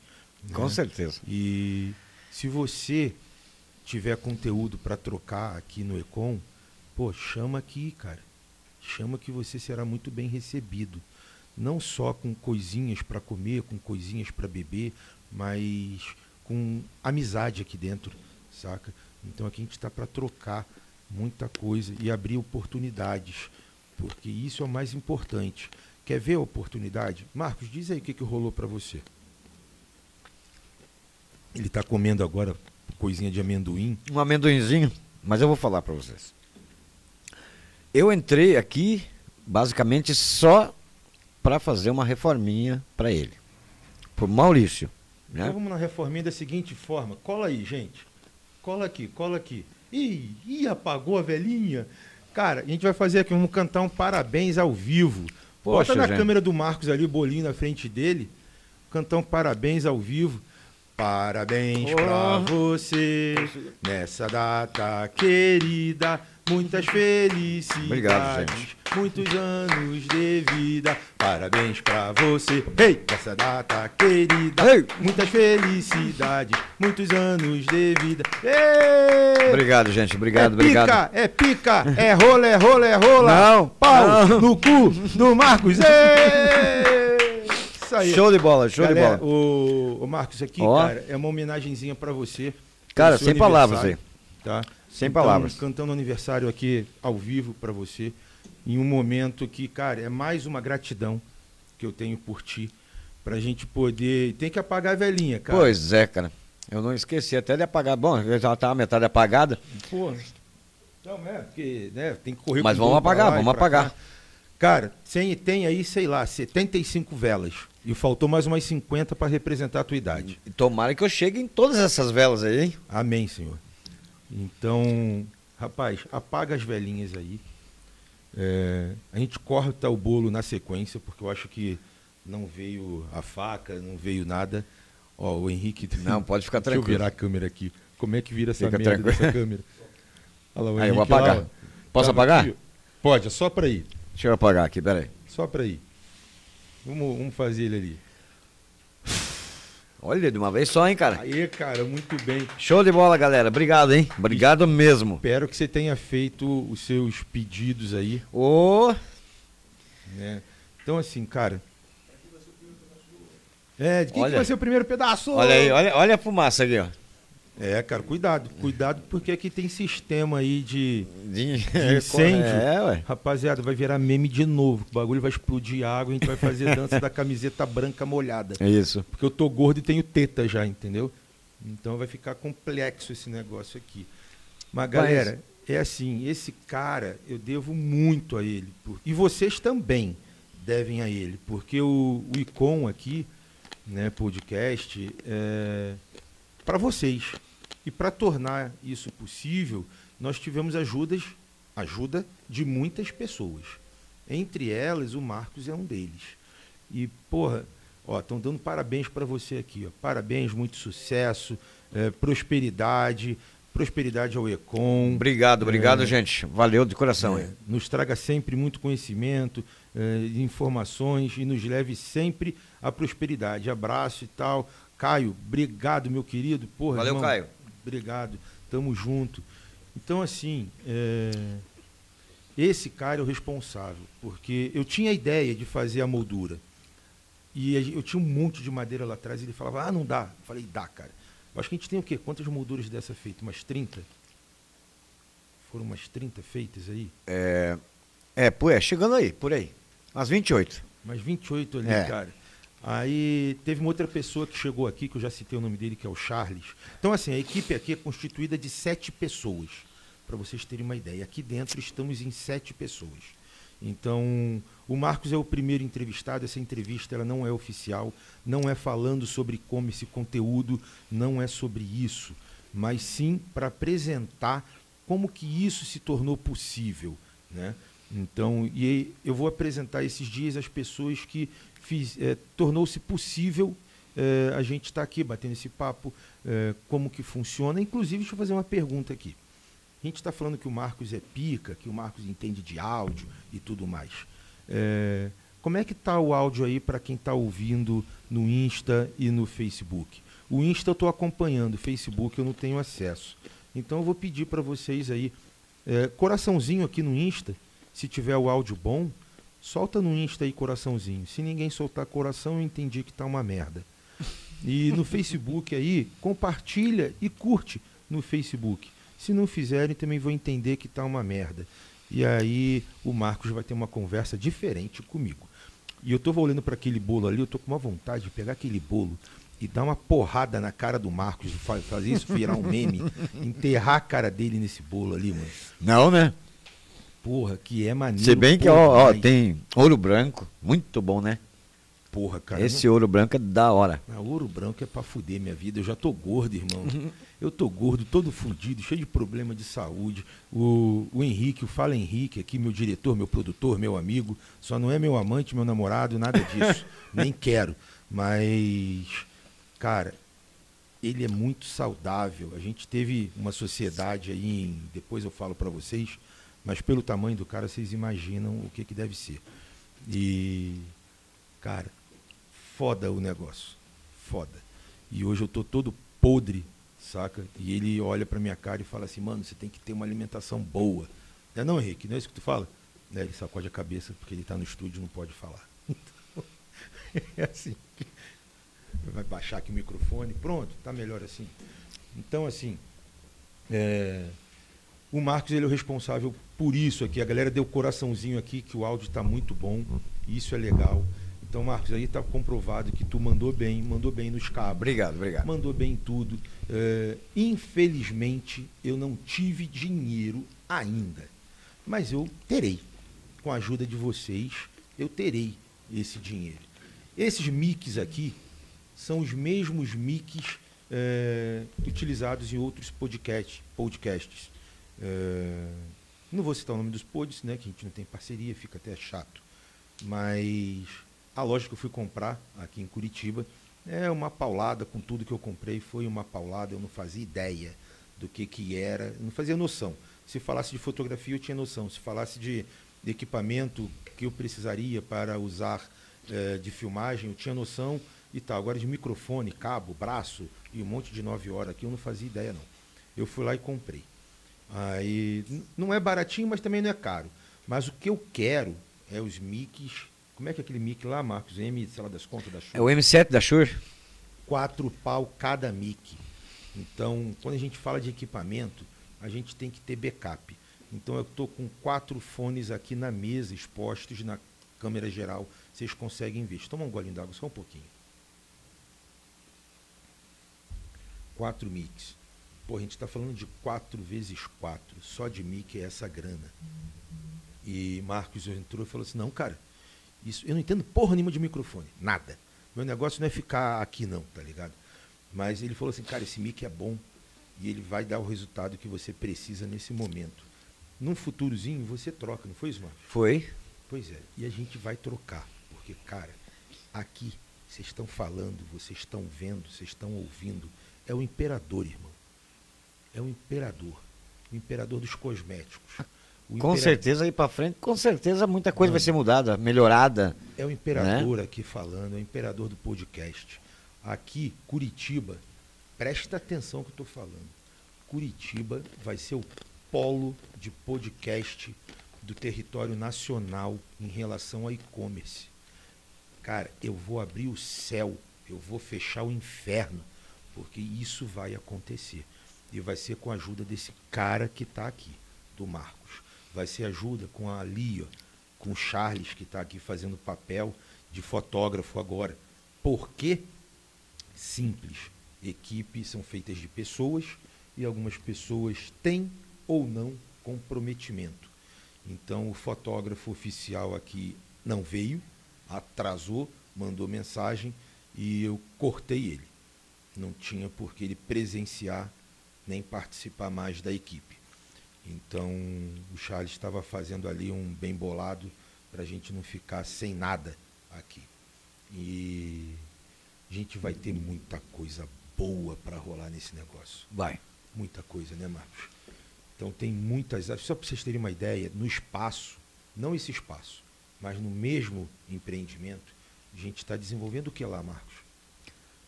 Speaker 2: Com
Speaker 1: né?
Speaker 2: certeza.
Speaker 1: E se você tiver conteúdo para trocar aqui no Econ, pô, chama aqui, cara. Chama que você será muito bem recebido. Não só com coisinhas para comer, com coisinhas para beber, mas com amizade aqui dentro, saca? Então aqui a gente está para trocar muita coisa e abrir oportunidades, porque isso é o mais importante. Quer ver a oportunidade? Marcos, diz aí o que, que rolou para você. Ele está comendo agora coisinha de amendoim.
Speaker 2: Um amendoinzinho, mas eu vou falar para vocês. Eu entrei aqui basicamente só para fazer uma reforminha para ele, por Maurício. Né?
Speaker 1: Então vamos na reforminha da seguinte forma. Cola aí, gente. Cola aqui, cola aqui. Ih, ih, apagou a velhinha. Cara, a gente vai fazer aqui, vamos cantar um parabéns ao vivo.
Speaker 2: Poxa,
Speaker 1: Bota na
Speaker 2: gente.
Speaker 1: câmera do Marcos ali, o bolinho na frente dele. Cantar um parabéns ao vivo. Parabéns
Speaker 2: Oh.
Speaker 1: pra você nessa data querida. Muitas felicidades.
Speaker 2: Obrigado, gente.
Speaker 1: Muitos anos de vida. Parabéns pra você. Ei, nessa data querida.
Speaker 2: Ei.
Speaker 1: Muitas felicidades. Muitos anos de vida. Ei!
Speaker 2: Obrigado, gente. Obrigado,
Speaker 1: é
Speaker 2: obrigado.
Speaker 1: pica, é pica, é rola, é rola, é rola.
Speaker 2: Não,
Speaker 1: Pau
Speaker 2: não.
Speaker 1: no cu do Marcos. Ei! Isso aí.
Speaker 2: Show de bola, show
Speaker 1: Galera,
Speaker 2: de bola.
Speaker 1: O, o Marcos, aqui,
Speaker 2: Ó.
Speaker 1: cara, é uma homenagenzinha pra você.
Speaker 2: Cara, sem palavras
Speaker 1: aniversário, Tá?
Speaker 2: Sem
Speaker 1: Então,
Speaker 2: palavras.
Speaker 1: Cantando aniversário aqui ao vivo pra você. Em um momento que, cara, é mais uma gratidão que eu tenho por ti. Pra gente poder. Tem que apagar a velhinha, cara.
Speaker 2: Pois é, cara. Eu não esqueci até de apagar. Bom, já tá a metade apagada.
Speaker 1: Pô, então, é, porque né, tem que correr
Speaker 2: Mas vamos apagar, vamos apagar.
Speaker 1: cá. Cara, tem, tem aí, sei lá, 75 velas. E faltou mais umas 50 para representar a tua idade.
Speaker 2: E Tomara que eu chegue em todas essas velas aí, hein?
Speaker 1: Amém, Senhor. Então, rapaz, apaga as velhinhas aí. É, a gente corta o bolo na sequência, porque eu acho que não veio a faca, não veio nada. Ó, o Henrique.
Speaker 2: Não, pode ficar
Speaker 1: Deixa eu
Speaker 2: tranquilo.
Speaker 1: virar a câmera aqui. Como é que vira essa
Speaker 2: Fica
Speaker 1: merda
Speaker 2: tranquilo.
Speaker 1: dessa câmera? Olha lá, o
Speaker 2: Aí, eu vou
Speaker 1: Henrique lá,
Speaker 2: apagar.
Speaker 1: ó.
Speaker 2: Posso
Speaker 1: Tava
Speaker 2: apagar?
Speaker 1: aqui, ó. Pode, é só pra ir.
Speaker 2: Deixa eu apagar aqui, peraí.
Speaker 1: Só pra ir. Vamos, vamos fazer ele ali.
Speaker 2: Olha, de uma vez só, hein, cara?
Speaker 1: Aí, cara, muito bem.
Speaker 2: Show de bola, galera. Obrigado, hein? Obrigado mesmo.
Speaker 1: Espero que você tenha feito os seus pedidos aí,
Speaker 2: Ô,
Speaker 1: né? Então, assim, cara. É, de quem que
Speaker 2: Olha.
Speaker 1: vai ser o primeiro pedaço?
Speaker 2: olha aí, olha, olha a fumaça aqui, ó.
Speaker 1: É, cara, cuidado. Cuidado, porque aqui tem sistema aí de.
Speaker 2: De,
Speaker 1: De incêndio.
Speaker 2: É, ué.
Speaker 1: Rapaziada, vai virar meme de novo. O bagulho vai explodir água e a gente vai fazer dança da camiseta branca molhada.
Speaker 2: É isso.
Speaker 1: Porque eu tô gordo e tenho teta já, entendeu? Então vai ficar complexo esse negócio aqui. Mas, galera, é assim, esse cara, eu devo muito a ele. por- E vocês também devem a ele. Porque o, o Icon aqui, né, podcast, é para vocês. E para tornar isso possível, nós tivemos ajudas, ajuda de muitas pessoas. Entre elas, o Marcos é um deles. E, porra, ó, estão dando parabéns para você aqui, ó. Parabéns, muito sucesso, eh, prosperidade, prosperidade ao Econ.
Speaker 2: Obrigado, obrigado,
Speaker 1: É.
Speaker 2: gente. Valeu de coração,
Speaker 1: É, nos traga sempre muito conhecimento, eh, informações e nos leve sempre à prosperidade. Abraço e tal. Caio, obrigado, meu querido. Porra,
Speaker 2: Valeu,
Speaker 1: irmão,
Speaker 2: Caio.
Speaker 1: Obrigado. Tamo junto. Então, assim, é, esse cara é o responsável, porque eu tinha a ideia de fazer a moldura. E eu tinha um monte de madeira lá atrás e ele falava, ah, não dá. Eu falei, dá, cara. Eu acho que a gente tem o quê? Quantas molduras dessa feitas? Umas 30? Foram umas 30 feitas aí?
Speaker 2: É, é, pô, é, chegando aí, por aí. Às 28.
Speaker 1: Umas 28 ali,
Speaker 2: É.
Speaker 1: cara. Aí teve uma outra pessoa que chegou aqui, que eu já citei o nome dele, que é o Charles. Então, assim, a equipe aqui é constituída de sete pessoas, para vocês terem uma ideia. Aqui dentro estamos em sete pessoas. Então, o Marcos é o primeiro entrevistado. Essa entrevista ela não é oficial, não é falando sobre como esse conteúdo, não é sobre isso, mas sim para apresentar como que isso se tornou possível, né? Então, e eu vou apresentar esses dias as pessoas que eh, tornou-se possível eh, a gente estar aqui batendo esse papo, eh, como que funciona. Inclusive, deixa eu fazer uma pergunta aqui. A gente está falando que o Marcos é pica, que o Marcos entende de áudio e tudo mais. Como é que está o áudio aí para quem está ouvindo no Insta e no Facebook? O Insta eu estou acompanhando, o Facebook eu não tenho acesso. Então eu vou pedir para vocês aí, eh, coraçãozinho aqui no Insta, se tiver o áudio bom, solta no Insta aí coraçãozinho. Se ninguém soltar coração, eu entendi que tá uma merda. E no Facebook aí, compartilha e curte no Facebook. Se não fizerem, também vou entender que tá uma merda. E aí o Marcos vai ter uma conversa diferente comigo. E eu tô olhando para aquele bolo ali, eu tô com uma vontade de pegar aquele bolo e dar uma porrada na cara do Marcos, fazer isso virar um meme, enterrar a cara dele nesse bolo ali, mano.
Speaker 2: Não, né?
Speaker 1: Porra, que é maneiro.
Speaker 2: Se bem que, ó, ó, tem ouro branco, muito bom, né?
Speaker 1: Porra, cara.
Speaker 2: Esse não... ouro branco é da hora.
Speaker 1: Ah, ouro branco é pra fuder minha vida. Eu já tô gordo, irmão. Eu tô gordo, todo fudido, cheio de problema de saúde. O, o Henrique, o Fala Henrique aqui, meu diretor, meu produtor, meu amigo, só não é meu amante, meu namorado, nada disso. Nem quero. Mas, cara, ele é muito saudável. A gente teve uma sociedade aí, em, depois eu falo para vocês, mas pelo tamanho do cara, vocês imaginam o que, que deve ser. E, cara, foda o negócio. Foda. E hoje eu tô todo podre, saca? E ele olha pra minha cara e fala assim, mano, você tem que ter uma alimentação boa. Não é não, Henrique? Não é isso que tu fala? Né? Ele sacode a cabeça porque ele tá no estúdio e não pode falar. Então, é assim. Vai baixar aqui o microfone. Pronto, tá melhor assim. Então, assim, é, o Marcos ele é o responsável por isso aqui. A galera deu coraçãozinho aqui que o áudio está muito bom. Isso é legal. Então, Marcos, aí está comprovado que tu mandou bem, mandou bem nos cabos.
Speaker 2: Obrigado, obrigado.
Speaker 1: Mandou bem em tudo. É, infelizmente, eu não tive dinheiro ainda. Mas eu terei. Com a ajuda de vocês, eu terei esse dinheiro. Esses mics aqui são os mesmos mics é, utilizados em outros podcast, podcasts. É, não vou citar o nome dos pods, né? Que a gente não tem parceria, fica até chato. Mas a loja que eu fui comprar aqui em Curitiba é uma paulada com tudo que eu comprei. Foi uma paulada, eu não fazia ideia do que, que era, não fazia noção. Se falasse de fotografia, eu tinha noção. Se falasse de, equipamento que eu precisaria para usar é, de filmagem, eu tinha noção e tal. Agora de microfone, cabo, braço e um monte de nove horas aqui, eu não fazia ideia não. Eu fui lá e comprei. Aí não é baratinho, mas também não é caro. Mas o que eu quero é os mic's como é que é aquele mic lá, Marcos? M, sei lá, das contas da Shure?
Speaker 2: É o M7 da Shure?
Speaker 1: Quatro pau cada mic. Então, quando a gente fala de equipamento, a gente tem que ter backup. Então, eu estou com quatro fones aqui na mesa, expostos na câmera geral. Vocês conseguem ver. Toma um golinho d'água, só um pouquinho. Quatro mics. Pô, a gente está falando de quatro vezes quatro. Só de mic é essa grana. E Marcos entrou e falou assim, não, cara, isso, eu não entendo porra nenhuma de microfone, nada. Meu negócio não é ficar aqui não, tá ligado? Mas ele falou assim, cara, esse mic é bom e ele vai dar o resultado que você precisa nesse momento. Num futurozinho você troca, não foi isso, Marcos?
Speaker 2: Foi.
Speaker 1: Pois é, e a gente vai trocar, porque, cara, aqui vocês estão falando, vocês estão vendo, vocês estão ouvindo, é o imperador, irmão. É o imperador. O imperador dos cosméticos
Speaker 2: com certeza aí para frente, com certeza muita coisa vai ser mudada, melhorada.
Speaker 1: É o imperador né? aqui falando, é o imperador do podcast. Aqui, Curitiba, presta atenção que eu estou falando. Curitiba vai ser o polo de podcast do território nacional em relação ao e-commerce. Cara, eu vou abrir o céu, eu vou fechar o inferno, porque isso vai acontecer. E vai ser com a ajuda desse cara que está aqui, do Marcos vai ser ajuda com a Lia, com o Charles, que está aqui fazendo papel de fotógrafo agora. Por quê? Simples. Equipes são feitas de pessoas e algumas pessoas têm ou não comprometimento. Então o fotógrafo oficial aqui não veio, atrasou, mandou mensagem e eu cortei ele. Não tinha por que ele presenciar nem participar mais da equipe. Então o Charles estava fazendo ali um bem bolado para a gente não ficar sem nada aqui. E a gente vai ter muita coisa boa para rolar nesse negócio.
Speaker 2: Vai.
Speaker 1: Muita coisa, né, Marcos? Então tem muitas. Só para vocês terem uma ideia, no espaço, não esse espaço, mas no mesmo empreendimento, a gente está desenvolvendo o que lá, Marcos?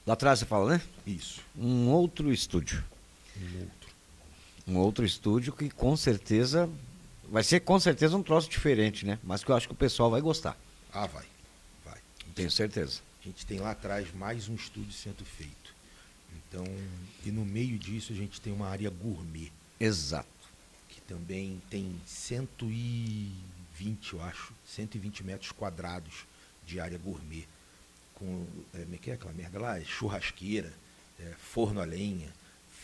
Speaker 2: Lá atrás você fala, né?
Speaker 1: Isso.
Speaker 2: Um outro estúdio.
Speaker 1: Um outro
Speaker 2: um outro estúdio que com certeza vai ser com certeza um troço diferente, né? Mas que eu acho que o pessoal vai gostar.
Speaker 1: Ah, vai. Vai.
Speaker 2: Tenho certeza.
Speaker 1: A gente tem lá atrás mais um estúdio sendo feito. Então, e no meio disso a gente tem uma área gourmet.
Speaker 2: Exato.
Speaker 1: que também tem 120, eu acho, 120 metros quadrados de área gourmet. Com, é, como é que é aquela merda lá? É Churrasqueira, é, forno a lenha,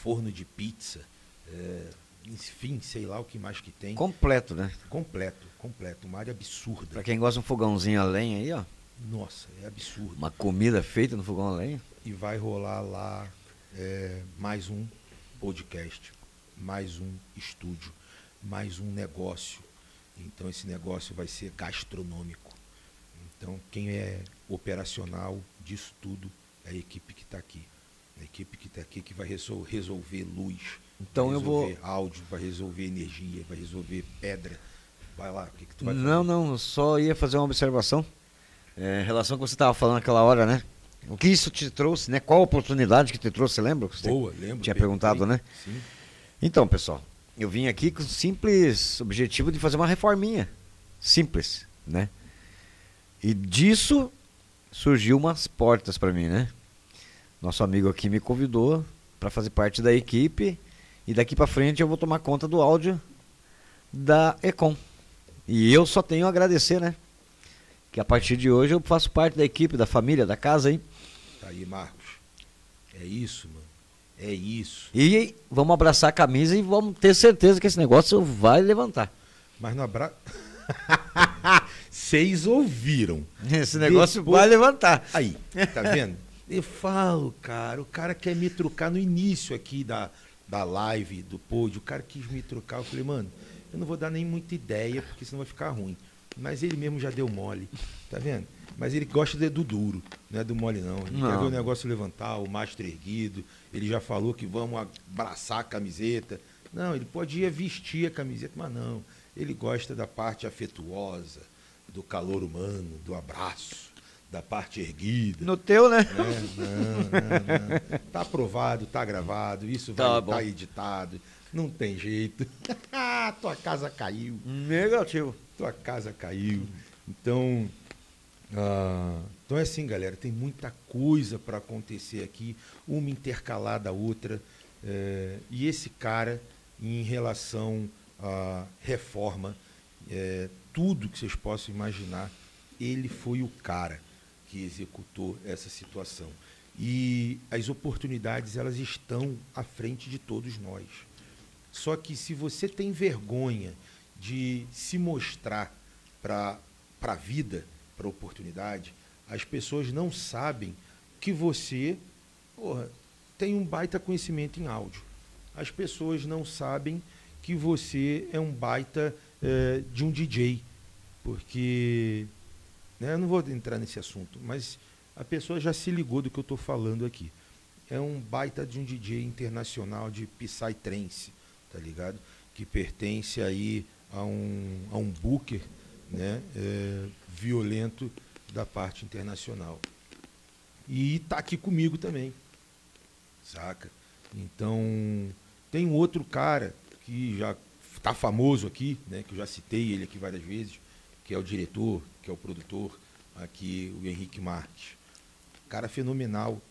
Speaker 1: forno de pizza, é, enfim, sei lá o que mais que tem.
Speaker 2: Completo, né?
Speaker 1: Completo, completo. Uma área absurda.
Speaker 2: Pra quem gosta de um fogãozinho a lenha aí, ó.
Speaker 1: Nossa, é absurdo.
Speaker 2: Uma comida feita no fogão a lenha.
Speaker 1: E vai rolar lá é, mais um podcast, mais um estúdio, mais um negócio. Então esse negócio vai ser gastronômico. Então quem é operacional disso tudo é a equipe que está aqui. A equipe que está aqui que vai resol- resolver luz,
Speaker 2: Então
Speaker 1: vai
Speaker 2: eu vou-
Speaker 1: resolver áudio, vai resolver energia, vai resolver pedra. Vai lá, o que, que tu vai
Speaker 2: Não, não, eu só ia fazer uma observação. É, em relação ao que você estava falando naquela hora, né? O que isso te trouxe, né? Qual a oportunidade que te trouxe, lembra? Você
Speaker 1: Boa, lembro.
Speaker 2: Tinha perguntado, né?
Speaker 1: Sim.
Speaker 2: Então, pessoal, eu vim aqui com o simples objetivo de fazer uma reforminha. Simples, né? E disso surgiu umas portas para mim, né? Nosso amigo aqui me convidou para fazer parte da equipe e daqui para frente eu vou tomar conta do áudio da Econ. E eu só tenho a agradecer, né? Que a partir de hoje eu faço parte da equipe, da família, da casa aí.
Speaker 1: Tá aí, Marcos. É isso, mano. É isso.
Speaker 2: E vamos abraçar a camisa e vamos ter certeza que esse negócio vai levantar.
Speaker 1: Mas no abraço. Vocês ouviram.
Speaker 2: Esse negócio
Speaker 1: Depois-
Speaker 2: vai levantar.
Speaker 1: Aí, tá vendo? Eu falo, cara, o cara quer me trocar no início aqui da, da live, do pod, o cara quis me trocar. Eu falei, mano, eu não vou dar nem muita ideia, porque senão vai ficar ruim. Mas ele mesmo já deu mole, tá vendo? Mas ele gosta de- do duro, não é do mole não. Ele
Speaker 2: Não.
Speaker 1: quer ver o negócio levantar, o mastro erguido. Ele já falou que vamos abraçar a camiseta. Não, ele podia vestir a camiseta, mas não. Ele gosta da parte afetuosa, do calor humano, do abraço, da parte erguida.
Speaker 2: No teu, né?
Speaker 1: É, não, não, não. Tá aprovado, tá gravado, isso vai
Speaker 2: Tá
Speaker 1: estar
Speaker 2: bom.
Speaker 1: editado. Não tem jeito. Tua casa caiu,
Speaker 2: Negativo.
Speaker 1: tua casa caiu. Então, ah, então é assim, galera, tem muita coisa para acontecer aqui, uma intercalada a outra. eh, e esse cara, em relação à reforma, eh, tudo que vocês possam imaginar, ele foi o cara que executou essa situação. E as oportunidades, elas estão à frente de todos nós. Só que se você tem vergonha de se mostrar para a vida, para a oportunidade, as pessoas não sabem que você porra, tem um baita conhecimento em áudio. As pessoas não sabem que você é um baita eh, de um DJ. Porque. Né, eu não vou entrar nesse assunto, mas a pessoa já se ligou do que eu estou falando aqui. É um baita de um DJ internacional de Psytrance, tá ligado? Que pertence aí a um, a um booker né, eh, violento da parte internacional. E tá aqui comigo também, saca? Então, tem um outro cara que já tá famoso aqui, né, que eu já citei ele aqui várias vezes, que é o diretor, que é o produtor, aqui, o Henrique Marques. Cara fenomenal,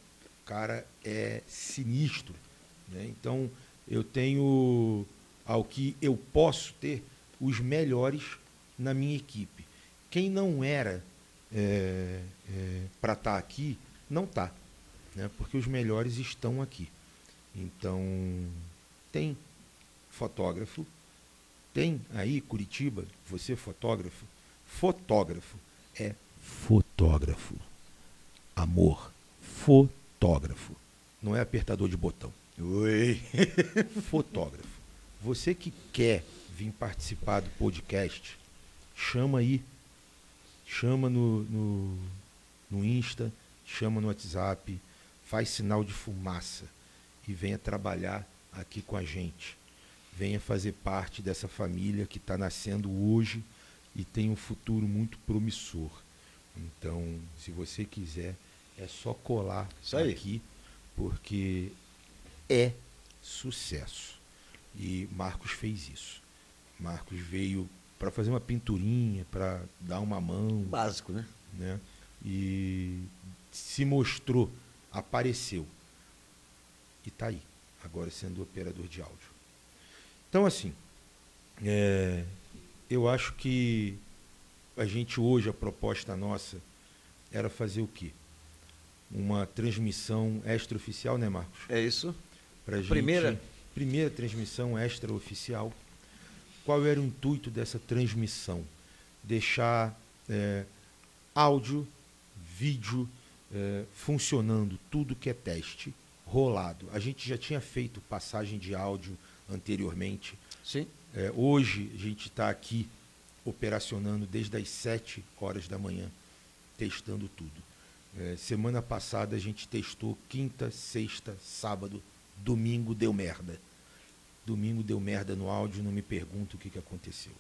Speaker 1: cara é sinistro. Né? Então, eu tenho ao que eu posso ter os melhores na minha equipe. Quem não era é, para estar aqui, não está. Né? Porque os melhores estão aqui. Então, tem fotógrafo, tem aí Curitiba, você fotógrafo, fotógrafo é fotógrafo. Amor, fotógrafo. Não é apertador de botão.
Speaker 2: Oi.
Speaker 1: Fotógrafo. Você que quer vir participar do podcast, chama aí. Chama no, no, no Insta, chama no WhatsApp, faz sinal de fumaça e venha trabalhar aqui com a gente. Venha fazer parte dessa família que está nascendo hoje e tem um futuro muito promissor. Então, se você quiser, é só colar
Speaker 2: Isso aí.
Speaker 1: aqui, porque é sucesso. E Marcos fez isso. Marcos veio para fazer uma pinturinha, para dar uma mão,
Speaker 2: Básico, né?
Speaker 1: né? E se mostrou, apareceu. E tá aí, agora sendo operador de áudio. Então, assim, é, eu acho que a gente hoje, a proposta nossa era fazer o quê? Uma transmissão extraoficial, né, Marcos?
Speaker 2: É isso.
Speaker 1: Pra gente,
Speaker 2: Primeira?
Speaker 1: Primeira transmissão extraoficial. Qual era o intuito dessa transmissão? Deixar é, áudio, vídeo é, funcionando, tudo que é teste, rolado. A gente já tinha feito passagem de áudio anteriormente.
Speaker 2: Sim.
Speaker 1: É, hoje a gente está aqui operacionando desde as 7 horas da manhã, testando tudo. É, semana passada a gente testou quinta, sexta, sábado, domingo deu merda. Domingo deu merda no áudio, não me pergunto o que, que aconteceu.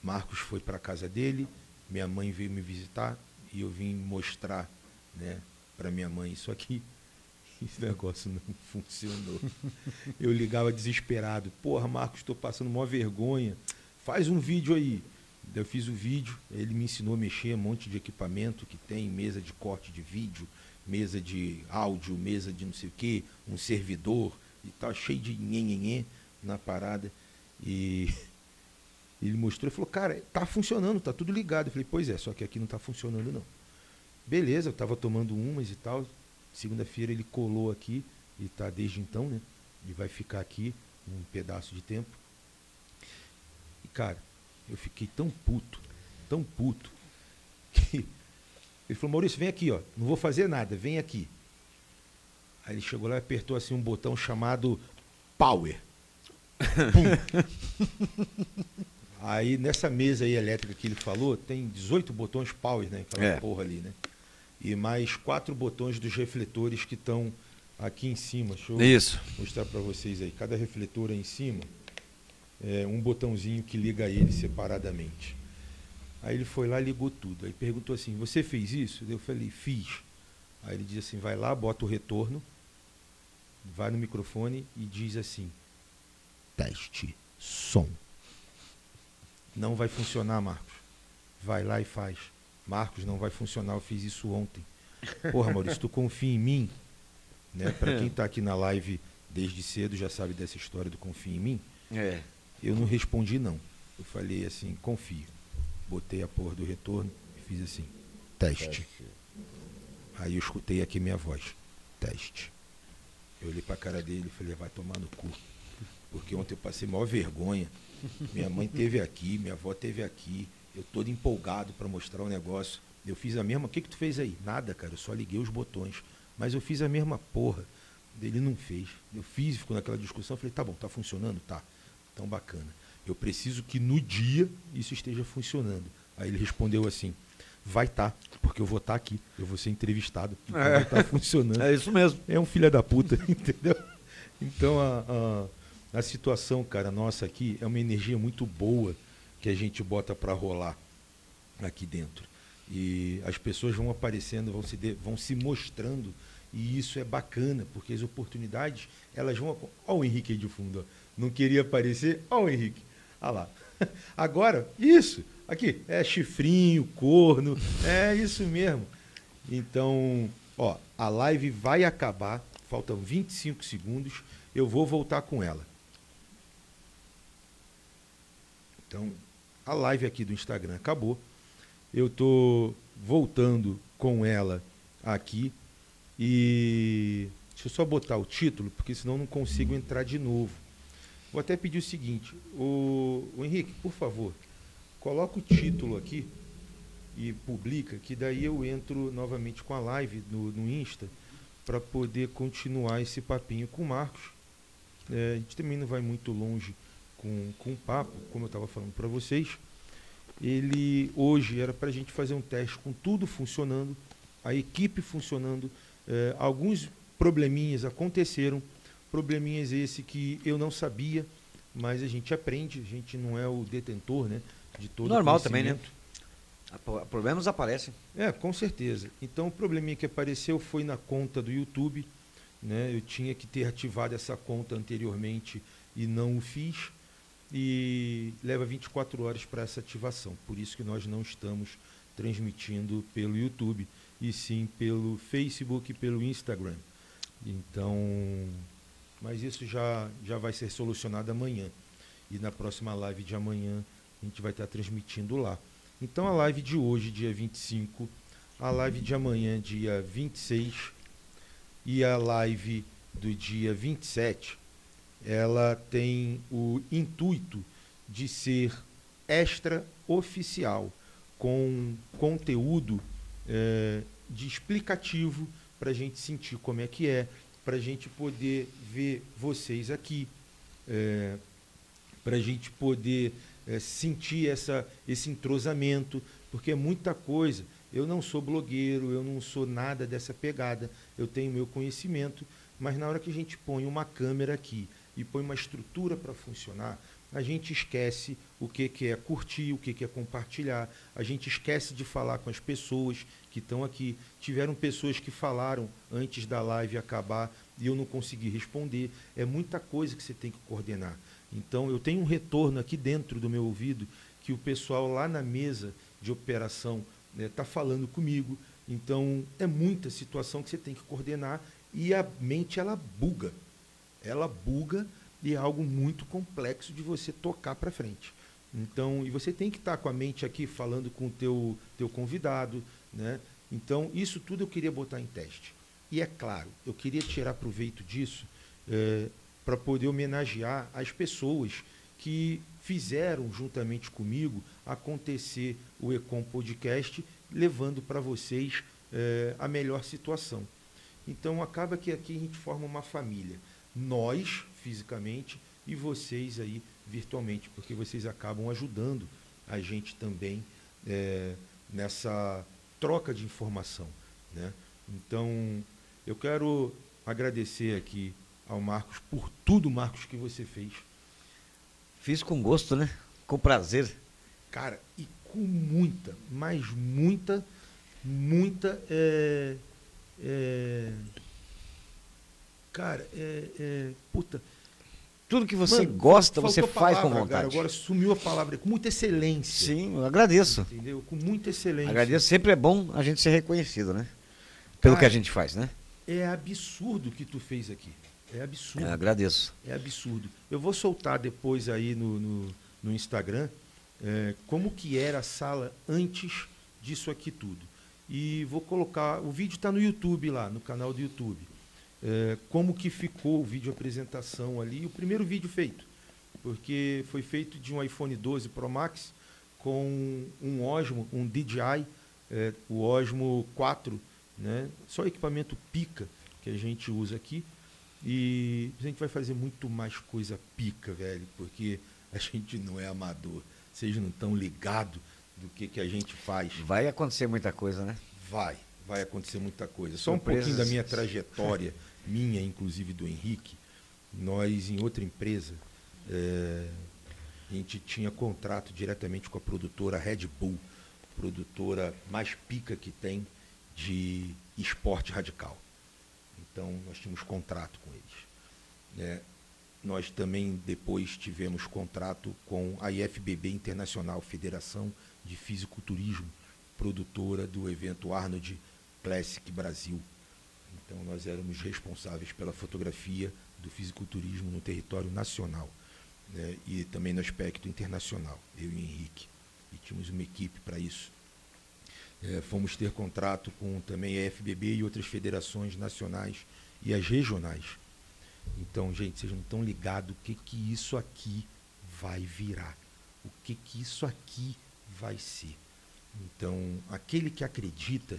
Speaker 1: Marcos foi para a casa dele, minha mãe veio me visitar e eu vim mostrar né, para minha mãe isso aqui. Esse negócio não funcionou. Eu ligava desesperado. Porra, Marcos, estou passando uma vergonha. Faz um vídeo aí. Eu fiz o vídeo, ele me ensinou a mexer um monte de equipamento que tem, mesa de corte de vídeo, mesa de áudio, mesa de não sei o que, um servidor e tal, cheio de nhenhenhê na parada. E ele mostrou e falou, cara, tá funcionando, tá tudo ligado. Eu falei, pois é, só que aqui não tá funcionando não. Beleza, eu tava tomando umas e tal. Segunda-feira ele colou aqui e tá desde então, né? E vai ficar aqui um pedaço de tempo. E cara, eu fiquei tão puto, tão puto, que ele falou, Maurício, vem aqui, ó. Não vou fazer nada, vem aqui. Aí ele chegou lá e apertou assim um botão chamado Power. Aí nessa mesa aí elétrica que ele falou, tem 18 botões Power, né? Aquela
Speaker 2: É.
Speaker 1: porra ali, né? E mais quatro botões dos refletores que estão aqui em cima. Deixa eu
Speaker 2: Isso.
Speaker 1: mostrar para vocês aí. Cada refletor aí em cima é um botãozinho que liga ele separadamente. Aí ele foi lá e ligou tudo. Aí perguntou assim: Você fez isso? Eu falei: Fiz. Aí ele diz assim: Vai lá, bota o retorno, vai no microfone e diz assim: Teste som. Não vai funcionar, Marcos. Vai lá e faz. Marcos, não vai funcionar. Eu fiz isso ontem. Porra, Maurício, tu confia em mim? Né? Para quem está aqui na live desde cedo já sabe dessa história do confia em mim.
Speaker 2: É.
Speaker 1: Eu não respondi não. Eu falei assim, confio. Botei a porra do retorno e fiz assim, teste. Aí eu escutei aqui minha voz, teste. Eu olhei pra cara dele e falei, vai tomar no cu. Porque ontem eu passei maior vergonha. Minha mãe teve aqui, minha avó teve aqui. Eu todo empolgado para mostrar o negócio. Eu fiz a mesma. O que, que tu fez aí? Nada, cara. Eu só liguei os botões. Mas eu fiz a mesma porra. Ele não fez. Eu fiz, ficou naquela discussão. Eu falei, tá bom, tá funcionando? Tá. Então bacana. Eu preciso que no dia isso esteja funcionando. Aí ele respondeu assim: vai estar, porque eu vou estar aqui. Eu vou ser entrevistado. Então
Speaker 2: É.
Speaker 1: vai estar funcionando.
Speaker 2: É isso mesmo.
Speaker 1: É um filho da puta, entendeu? Então a, a, a situação, cara, nossa aqui é uma energia muito boa que a gente bota para rolar aqui dentro. E as pessoas vão aparecendo, vão se, de- vão se mostrando, e isso é bacana, porque as oportunidades, elas vão. Olha o Henrique aí de fundo, ó. não queria aparecer, olha o Henrique, olha lá. Agora, isso, aqui, é chifrinho, corno, é isso mesmo. Então, ó, a live vai acabar, faltam 25 segundos, eu vou voltar com ela. Então, a live aqui do Instagram acabou. Eu tô voltando com ela aqui e deixa eu só botar o título, porque senão não consigo entrar de novo. Vou até pedir o seguinte, o, o Henrique, por favor, coloca o título aqui e publica, que daí eu entro novamente com a live no, no Insta para poder continuar esse papinho com o Marcos. É, a gente também não vai muito longe com, com o papo, como eu estava falando para vocês. Ele hoje era para a gente fazer um teste com tudo funcionando, a equipe funcionando. É, alguns probleminhas aconteceram, probleminhas esse que eu não sabia, mas a gente aprende, a gente não é o detentor né, de todo o
Speaker 2: Normal também, né? Problemas aparecem.
Speaker 1: É, com certeza. Então o probleminha que apareceu foi na conta do YouTube. Né? Eu tinha que ter ativado essa conta anteriormente e não o fiz. E leva 24 horas para essa ativação. Por isso que nós não estamos transmitindo pelo YouTube, e sim pelo Facebook e pelo Instagram. Então, mas isso já, já vai ser solucionado amanhã. e na próxima live de amanhã a gente vai estar transmitindo lá. Então a live de hoje, dia 25, a live de amanhã, dia 26, e a live do dia 27, ela tem o intuito de ser extra oficial, com conteúdo é, de explicativo para a gente sentir como é que é, para a gente poder ver vocês aqui, é, para a gente poder é, sentir essa, esse entrosamento, porque é muita coisa. Eu não sou blogueiro, eu não sou nada dessa pegada, eu tenho meu conhecimento, mas na hora que a gente põe uma câmera aqui e põe uma estrutura para funcionar, a gente esquece o que, que é curtir, o que, que é compartilhar, a gente esquece de falar com as pessoas que estão aqui. Tiveram pessoas que falaram antes da live acabar e eu não consegui responder. É muita coisa que você tem que coordenar. Então, eu tenho um retorno aqui dentro do meu ouvido que o pessoal lá na mesa de operação está né, tá falando comigo. Então, é muita situação que você tem que coordenar e a mente ela buga. Ela buga e é algo muito complexo de você tocar para frente. Então, e você tem que estar tá com a mente aqui falando com o teu, teu convidado, né? Então, isso tudo eu queria botar em teste. E é claro, eu queria tirar proveito disso é, para poder homenagear as pessoas que fizeram juntamente comigo acontecer o Ecom Podcast, levando para vocês é, a melhor situação. Então acaba que aqui a gente forma uma família. Nós, fisicamente, e vocês aí virtualmente, porque vocês acabam ajudando a gente também é, nessa troca de informação. Né? Então, eu quero agradecer aqui ao Marcos por tudo, Marcos, que você fez.
Speaker 2: Fiz com gosto, né? Com prazer.
Speaker 1: Cara, e com muita, mas muita, muita. É, é, cara, é, é, puta.
Speaker 2: Tudo que você Mano, gosta, você faz palavra, com vontade. Cara,
Speaker 1: agora sumiu a palavra, com muita excelência.
Speaker 2: Sim, eu agradeço.
Speaker 1: Entendeu? Com muita excelência.
Speaker 2: Agradeço, sempre é bom a gente ser reconhecido, né? Pelo cara, que a gente faz, né?
Speaker 1: É absurdo o que tu fez aqui. É absurdo. Eu
Speaker 2: agradeço.
Speaker 1: É absurdo. Eu vou soltar depois aí no, no, no Instagram é, como que era a sala antes disso aqui tudo. E vou colocar, o vídeo está no YouTube lá, no canal do YouTube. É, como que ficou o vídeo apresentação ali, o primeiro vídeo feito. Porque foi feito de um iPhone 12 Pro Max com um Osmo, um DJI, é, o Osmo 4, né? só equipamento pica que a gente usa aqui e a gente vai fazer muito mais coisa pica, velho, porque a gente não é amador. Vocês não estão ligados do que, que a gente faz.
Speaker 2: Vai acontecer muita coisa, né?
Speaker 1: Vai, vai acontecer muita coisa. Só um pouquinho da minha trajetória, minha, inclusive do Henrique. Nós, em outra empresa, é, a gente tinha contrato diretamente com a produtora Red Bull, produtora mais pica que tem de esporte radical. Então, nós tínhamos contrato com eles. Né? Nós também depois tivemos contrato com a IFBB Internacional, Federação de Fisiculturismo, produtora do evento Arnold Classic Brasil. Então, nós éramos responsáveis pela fotografia do fisiculturismo no território nacional né? e também no aspecto internacional, eu e Henrique. E tínhamos uma equipe para isso. É, fomos ter contrato com também a FBB e outras federações nacionais e as regionais. Então, gente, não estão ligados o que, que isso aqui vai virar, o que, que isso aqui vai ser. Então, aquele que acredita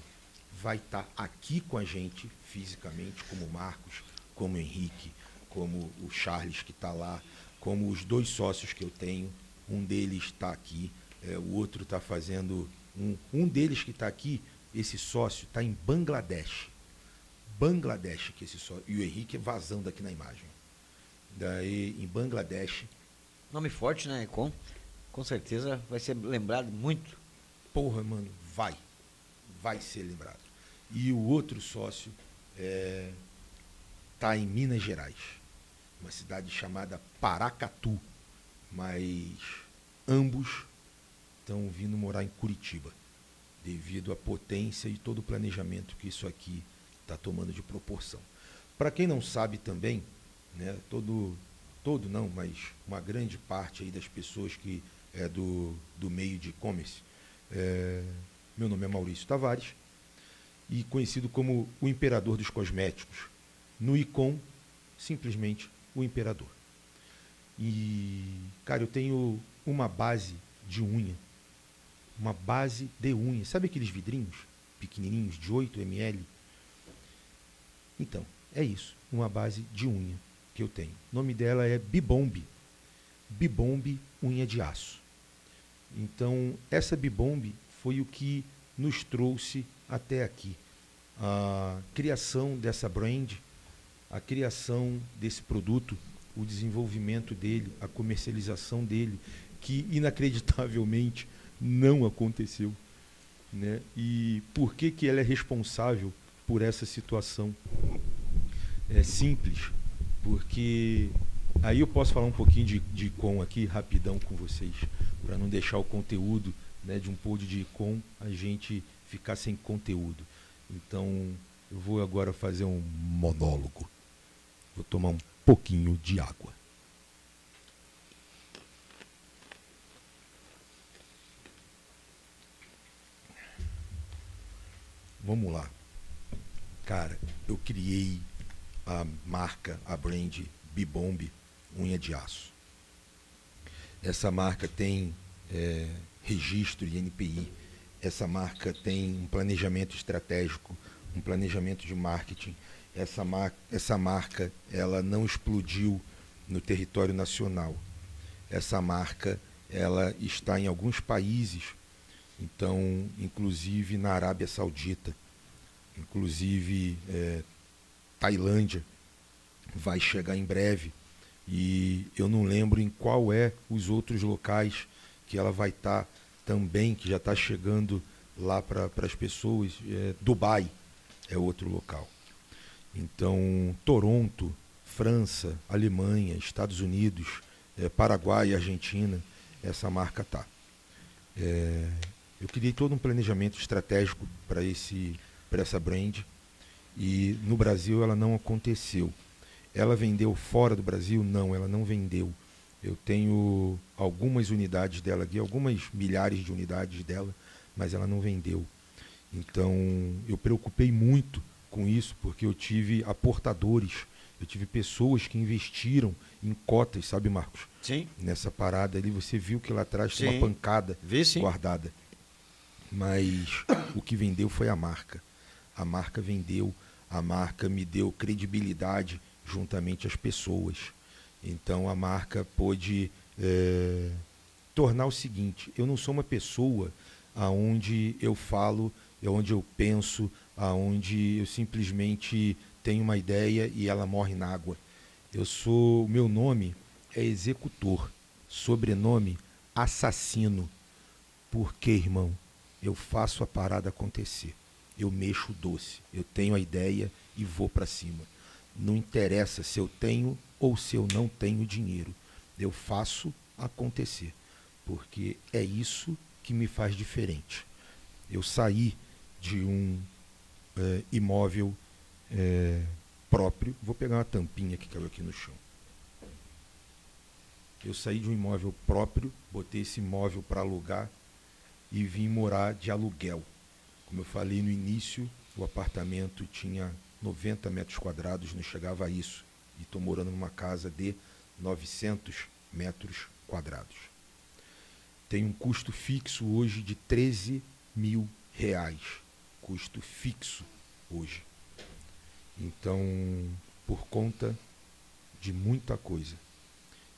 Speaker 1: vai estar tá aqui com a gente fisicamente, como o Marcos, como o Henrique, como o Charles que está lá, como os dois sócios que eu tenho. Um deles está aqui, é, o outro está fazendo um, um deles que está aqui, esse sócio, está em Bangladesh. Bangladesh, que esse sócio. E o Henrique é vazando aqui na imagem. Daí, em Bangladesh.
Speaker 2: Nome forte, né? Com, com certeza vai ser lembrado muito.
Speaker 1: Porra, mano, vai. Vai ser lembrado. E o outro sócio está é, tá em Minas Gerais, uma cidade chamada Paracatu, mas ambos estão vindo morar em Curitiba, devido à potência e todo o planejamento que isso aqui está tomando de proporção. Para quem não sabe também, né, todo, todo não, mas uma grande parte aí das pessoas que é do, do meio de e-commerce. É, meu nome é Maurício Tavares e conhecido como o Imperador dos Cosméticos. No Icom, simplesmente o Imperador. E, cara, eu tenho uma base de unha. Uma base de unha. Sabe aqueles vidrinhos pequenininhos de 8 ml? Então, é isso. Uma base de unha que eu tenho. O nome dela é Bibombe. Bibombe unha de aço. Então, essa Bibombe foi o que nos trouxe até aqui. A criação dessa brand, a criação desse produto, o desenvolvimento dele, a comercialização dele, que inacreditavelmente não aconteceu. Né? E por que, que ela é responsável por essa situação? É simples, porque aí eu posso falar um pouquinho de, de com aqui rapidão com vocês, para não deixar o conteúdo né, de um pod de com a gente ficar sem conteúdo. Então, eu vou agora fazer um monólogo. Vou tomar um pouquinho de água. Vamos lá. Cara, eu criei a marca, a brand Bibomb Unha de Aço. Essa marca tem é, registro de NPI essa marca tem um planejamento estratégico, um planejamento de marketing. Essa, mar essa marca ela não explodiu no território nacional. Essa marca ela está em alguns países, então, inclusive na Arábia Saudita, inclusive é, Tailândia, vai chegar em breve. E eu não lembro em qual é os outros locais que ela vai estar. Tá também, que já está chegando lá para as pessoas. É, Dubai é outro local. Então, Toronto, França, Alemanha, Estados Unidos, é, Paraguai, Argentina, essa marca tá. É, eu criei todo um planejamento estratégico para esse para essa brand e no Brasil ela não aconteceu. Ela vendeu fora do Brasil? Não, ela não vendeu. Eu tenho algumas unidades dela aqui, algumas milhares de unidades dela, mas ela não vendeu. Então eu preocupei muito com isso, porque eu tive aportadores, eu tive pessoas que investiram em cotas, sabe, Marcos?
Speaker 2: Sim.
Speaker 1: Nessa parada ali, você viu que lá atrás tinha uma pancada
Speaker 2: Vi, sim.
Speaker 1: guardada. Mas o que vendeu foi a marca. A marca vendeu, a marca me deu credibilidade juntamente às pessoas. Então a marca pôde é, tornar o seguinte: eu não sou uma pessoa aonde eu falo, onde eu penso, aonde eu simplesmente tenho uma ideia e ela morre na água. Eu sou, meu nome é executor, sobrenome assassino. Porque, irmão, eu faço a parada acontecer. Eu mexo o doce. Eu tenho a ideia e vou para cima. Não interessa se eu tenho ou se eu não tenho dinheiro. Eu faço acontecer, porque é isso que me faz diferente. Eu saí de um é, imóvel é, próprio, vou pegar uma tampinha que caiu aqui no chão. Eu saí de um imóvel próprio, botei esse imóvel para alugar e vim morar de aluguel. Como eu falei no início, o apartamento tinha 90 metros quadrados, não chegava a isso e estou morando numa casa de 900 metros quadrados. Tem um custo fixo hoje de 13 mil reais. Custo fixo hoje. Então, por conta de muita coisa.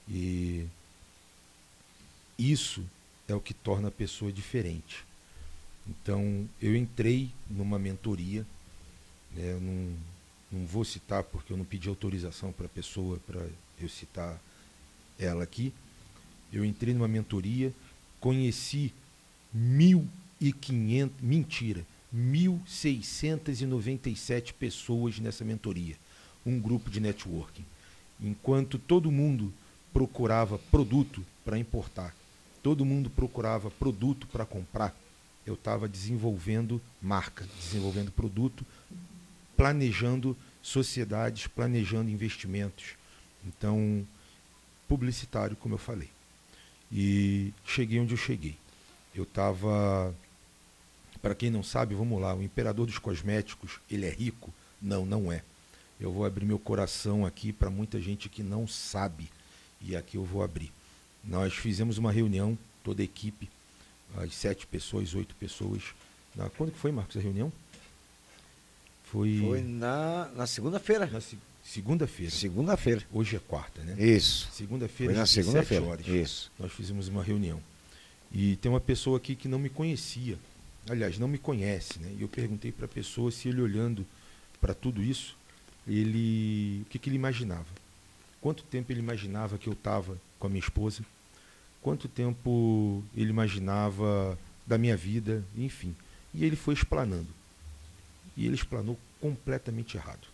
Speaker 1: E isso é o que torna a pessoa diferente. Então, eu entrei numa mentoria, né, num, não vou citar porque eu não pedi autorização para a pessoa para eu citar ela aqui. Eu entrei numa mentoria, conheci 1.500, mentira, 1.697 pessoas nessa mentoria, um grupo de networking. Enquanto todo mundo procurava produto para importar, todo mundo procurava produto para comprar, eu estava desenvolvendo marca, desenvolvendo produto, planejando sociedades, planejando investimentos. Então, publicitário, como eu falei. E cheguei onde eu cheguei. Eu estava. Para quem não sabe, vamos lá, o imperador dos cosméticos, ele é rico? Não, não é. Eu vou abrir meu coração aqui para muita gente que não sabe. E aqui eu vou abrir. Nós fizemos uma reunião, toda a equipe, as sete pessoas, oito pessoas. Quando que foi, Marcos, a reunião?
Speaker 2: Foi, foi na, na segunda-feira.
Speaker 1: Na se, segunda-feira.
Speaker 2: Segunda-feira.
Speaker 1: Hoje é quarta, né?
Speaker 2: Isso.
Speaker 1: Segunda-feira,
Speaker 2: foi na segunda-feira.
Speaker 1: horas.
Speaker 2: Isso.
Speaker 1: Nós fizemos uma reunião. E tem uma pessoa aqui que não me conhecia. Aliás, não me conhece, né? E eu perguntei para a pessoa se ele olhando para tudo isso, ele o que, que ele imaginava. Quanto tempo ele imaginava que eu estava com a minha esposa? Quanto tempo ele imaginava da minha vida, enfim. E ele foi explanando. E ele explanou completamente errado.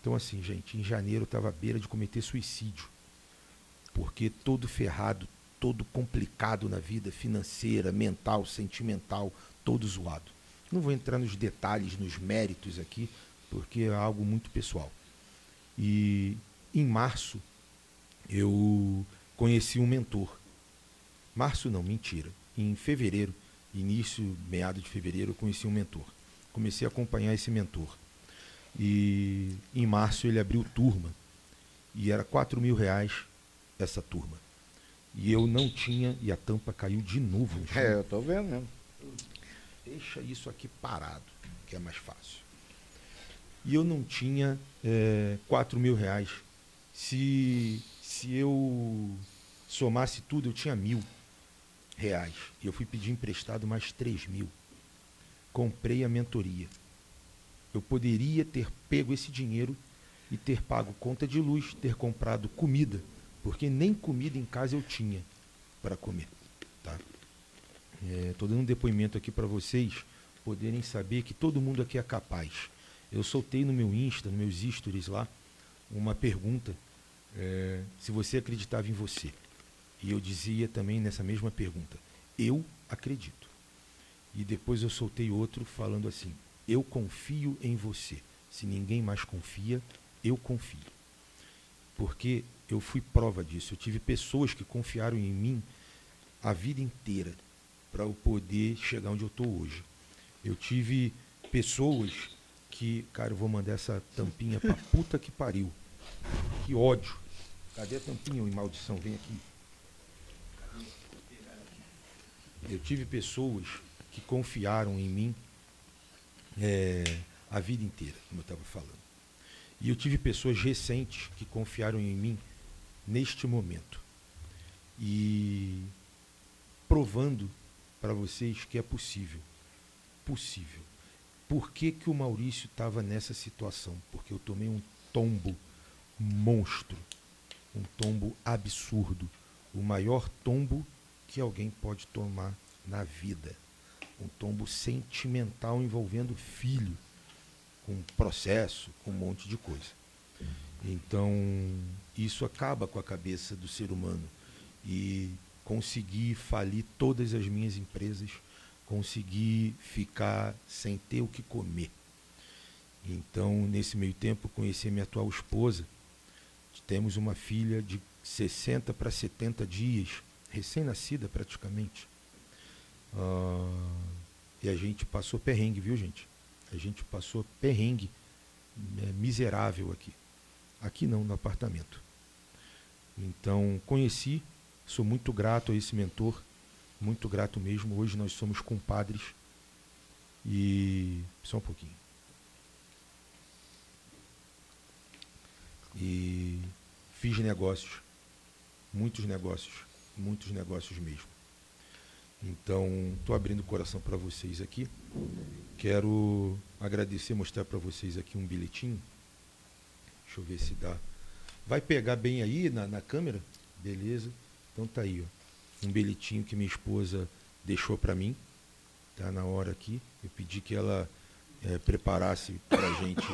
Speaker 1: Então, assim, gente, em janeiro eu estava à beira de cometer suicídio. Porque todo ferrado, todo complicado na vida financeira, mental, sentimental, todo zoado. Não vou entrar nos detalhes, nos méritos aqui, porque é algo muito pessoal. E em março eu conheci um mentor. Março não, mentira. Em fevereiro, início, meado de fevereiro, eu conheci um mentor. Comecei a acompanhar esse mentor. E em março ele abriu turma. E era 4 mil reais essa turma. E eu não tinha, e a tampa caiu de novo.
Speaker 2: É, eu tô vendo mesmo.
Speaker 1: Deixa isso aqui parado, que é mais fácil e eu não tinha é, 4 mil reais. Se, se eu somasse tudo, eu tinha mil reais. E eu fui pedir emprestado mais 3 mil. Comprei a mentoria. Eu poderia ter pego esse dinheiro e ter pago conta de luz, ter comprado comida, porque nem comida em casa eu tinha para comer. Tá? Estou é, dando um depoimento aqui para vocês poderem saber que todo mundo aqui é capaz eu soltei no meu Insta, nos meus stories lá, uma pergunta é, se você acreditava em você. E eu dizia também nessa mesma pergunta, eu acredito. E depois eu soltei outro falando assim, eu confio em você. Se ninguém mais confia, eu confio. Porque eu fui prova disso. Eu tive pessoas que confiaram em mim a vida inteira para eu poder chegar onde eu estou hoje. Eu tive pessoas que, cara, eu vou mandar essa tampinha pra puta que pariu. Que ódio. Cadê a tampinha, em maldição? Vem aqui. Eu tive pessoas que confiaram em mim é, a vida inteira, como eu estava falando. E eu tive pessoas recentes que confiaram em mim neste momento. E provando para vocês que é possível. Possível. Por que, que o Maurício estava nessa situação? Porque eu tomei um tombo monstro, um tombo absurdo, o maior tombo que alguém pode tomar na vida. Um tombo sentimental envolvendo filho, com processo, com um monte de coisa. Então, isso acaba com a cabeça do ser humano. E consegui falir todas as minhas empresas consegui ficar sem ter o que comer. Então, nesse meio tempo, conheci minha atual esposa. Temos uma filha de 60 para 70 dias, recém-nascida praticamente. Uh, e a gente passou perrengue, viu, gente? A gente passou perrengue é, miserável aqui. Aqui não, no apartamento. Então, conheci, sou muito grato a esse mentor muito grato mesmo. Hoje nós somos compadres. E. Só um pouquinho. E fiz negócios. Muitos negócios. Muitos negócios mesmo. Então, estou abrindo o coração para vocês aqui. Quero agradecer, mostrar para vocês aqui um bilhetinho. Deixa eu ver se dá. Vai pegar bem aí na, na câmera? Beleza. Então tá aí, ó um bilhetinho que minha esposa deixou para mim, tá na hora aqui. Eu pedi que ela é, preparasse para a gente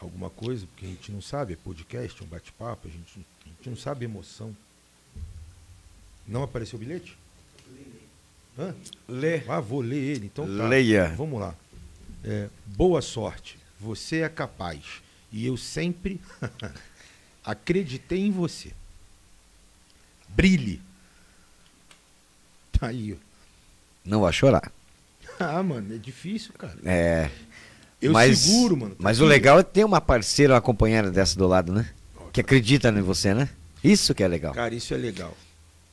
Speaker 1: alguma coisa, porque a gente não sabe, é podcast, é um bate-papo, a gente, a gente não sabe emoção. Não apareceu o bilhete?
Speaker 2: Hã? Lê.
Speaker 1: Ah, vou ler ele, então tá.
Speaker 2: Leia.
Speaker 1: Vamos lá. É, boa sorte, você é capaz. E eu sempre acreditei em você. brilhe. Tá aí, ó.
Speaker 2: Não vai chorar.
Speaker 1: Ah, mano, é difícil, cara.
Speaker 2: É.
Speaker 1: Eu
Speaker 2: mas,
Speaker 1: seguro, mano. tá
Speaker 2: Mas o
Speaker 1: aqui.
Speaker 2: legal é ter uma parceira, uma companheira dessa do lado, né? Que acredita em você, né? Isso que é legal.
Speaker 1: Cara, isso é legal.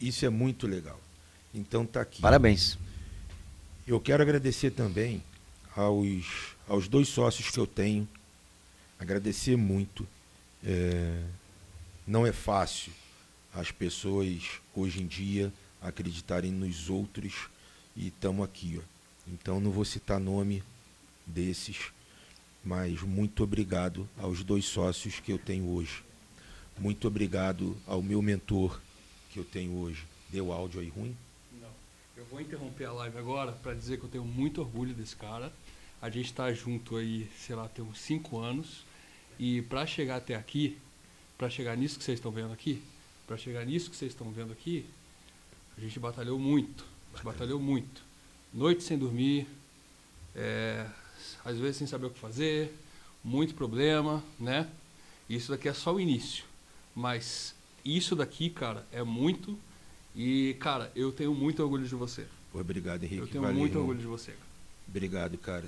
Speaker 1: Isso é muito legal. Então tá aqui.
Speaker 2: Parabéns.
Speaker 1: Eu quero agradecer também aos, aos dois sócios que eu tenho. Agradecer muito. É, não é fácil as pessoas hoje em dia acreditarem nos outros e estamos aqui. Ó. Então não vou citar nome desses, mas muito obrigado aos dois sócios que eu tenho hoje. Muito obrigado ao meu mentor que eu tenho hoje. Deu áudio aí ruim?
Speaker 3: Eu vou interromper a live agora para dizer que eu tenho muito orgulho desse cara. A gente está junto aí, sei lá, tem uns 5 anos. E para chegar até aqui, para chegar nisso que vocês estão vendo aqui, para chegar nisso que vocês estão vendo aqui, a gente batalhou muito. A gente batalhou muito. Noite sem dormir, é, às vezes sem saber o que fazer, muito problema, né? Isso daqui é só o início. Mas isso daqui, cara, é muito. E, cara, eu tenho muito orgulho de você.
Speaker 1: Obrigado, Henrique.
Speaker 3: Eu tenho
Speaker 1: Valeu,
Speaker 3: muito
Speaker 1: irmão.
Speaker 3: orgulho de você. cara.
Speaker 1: Obrigado, cara.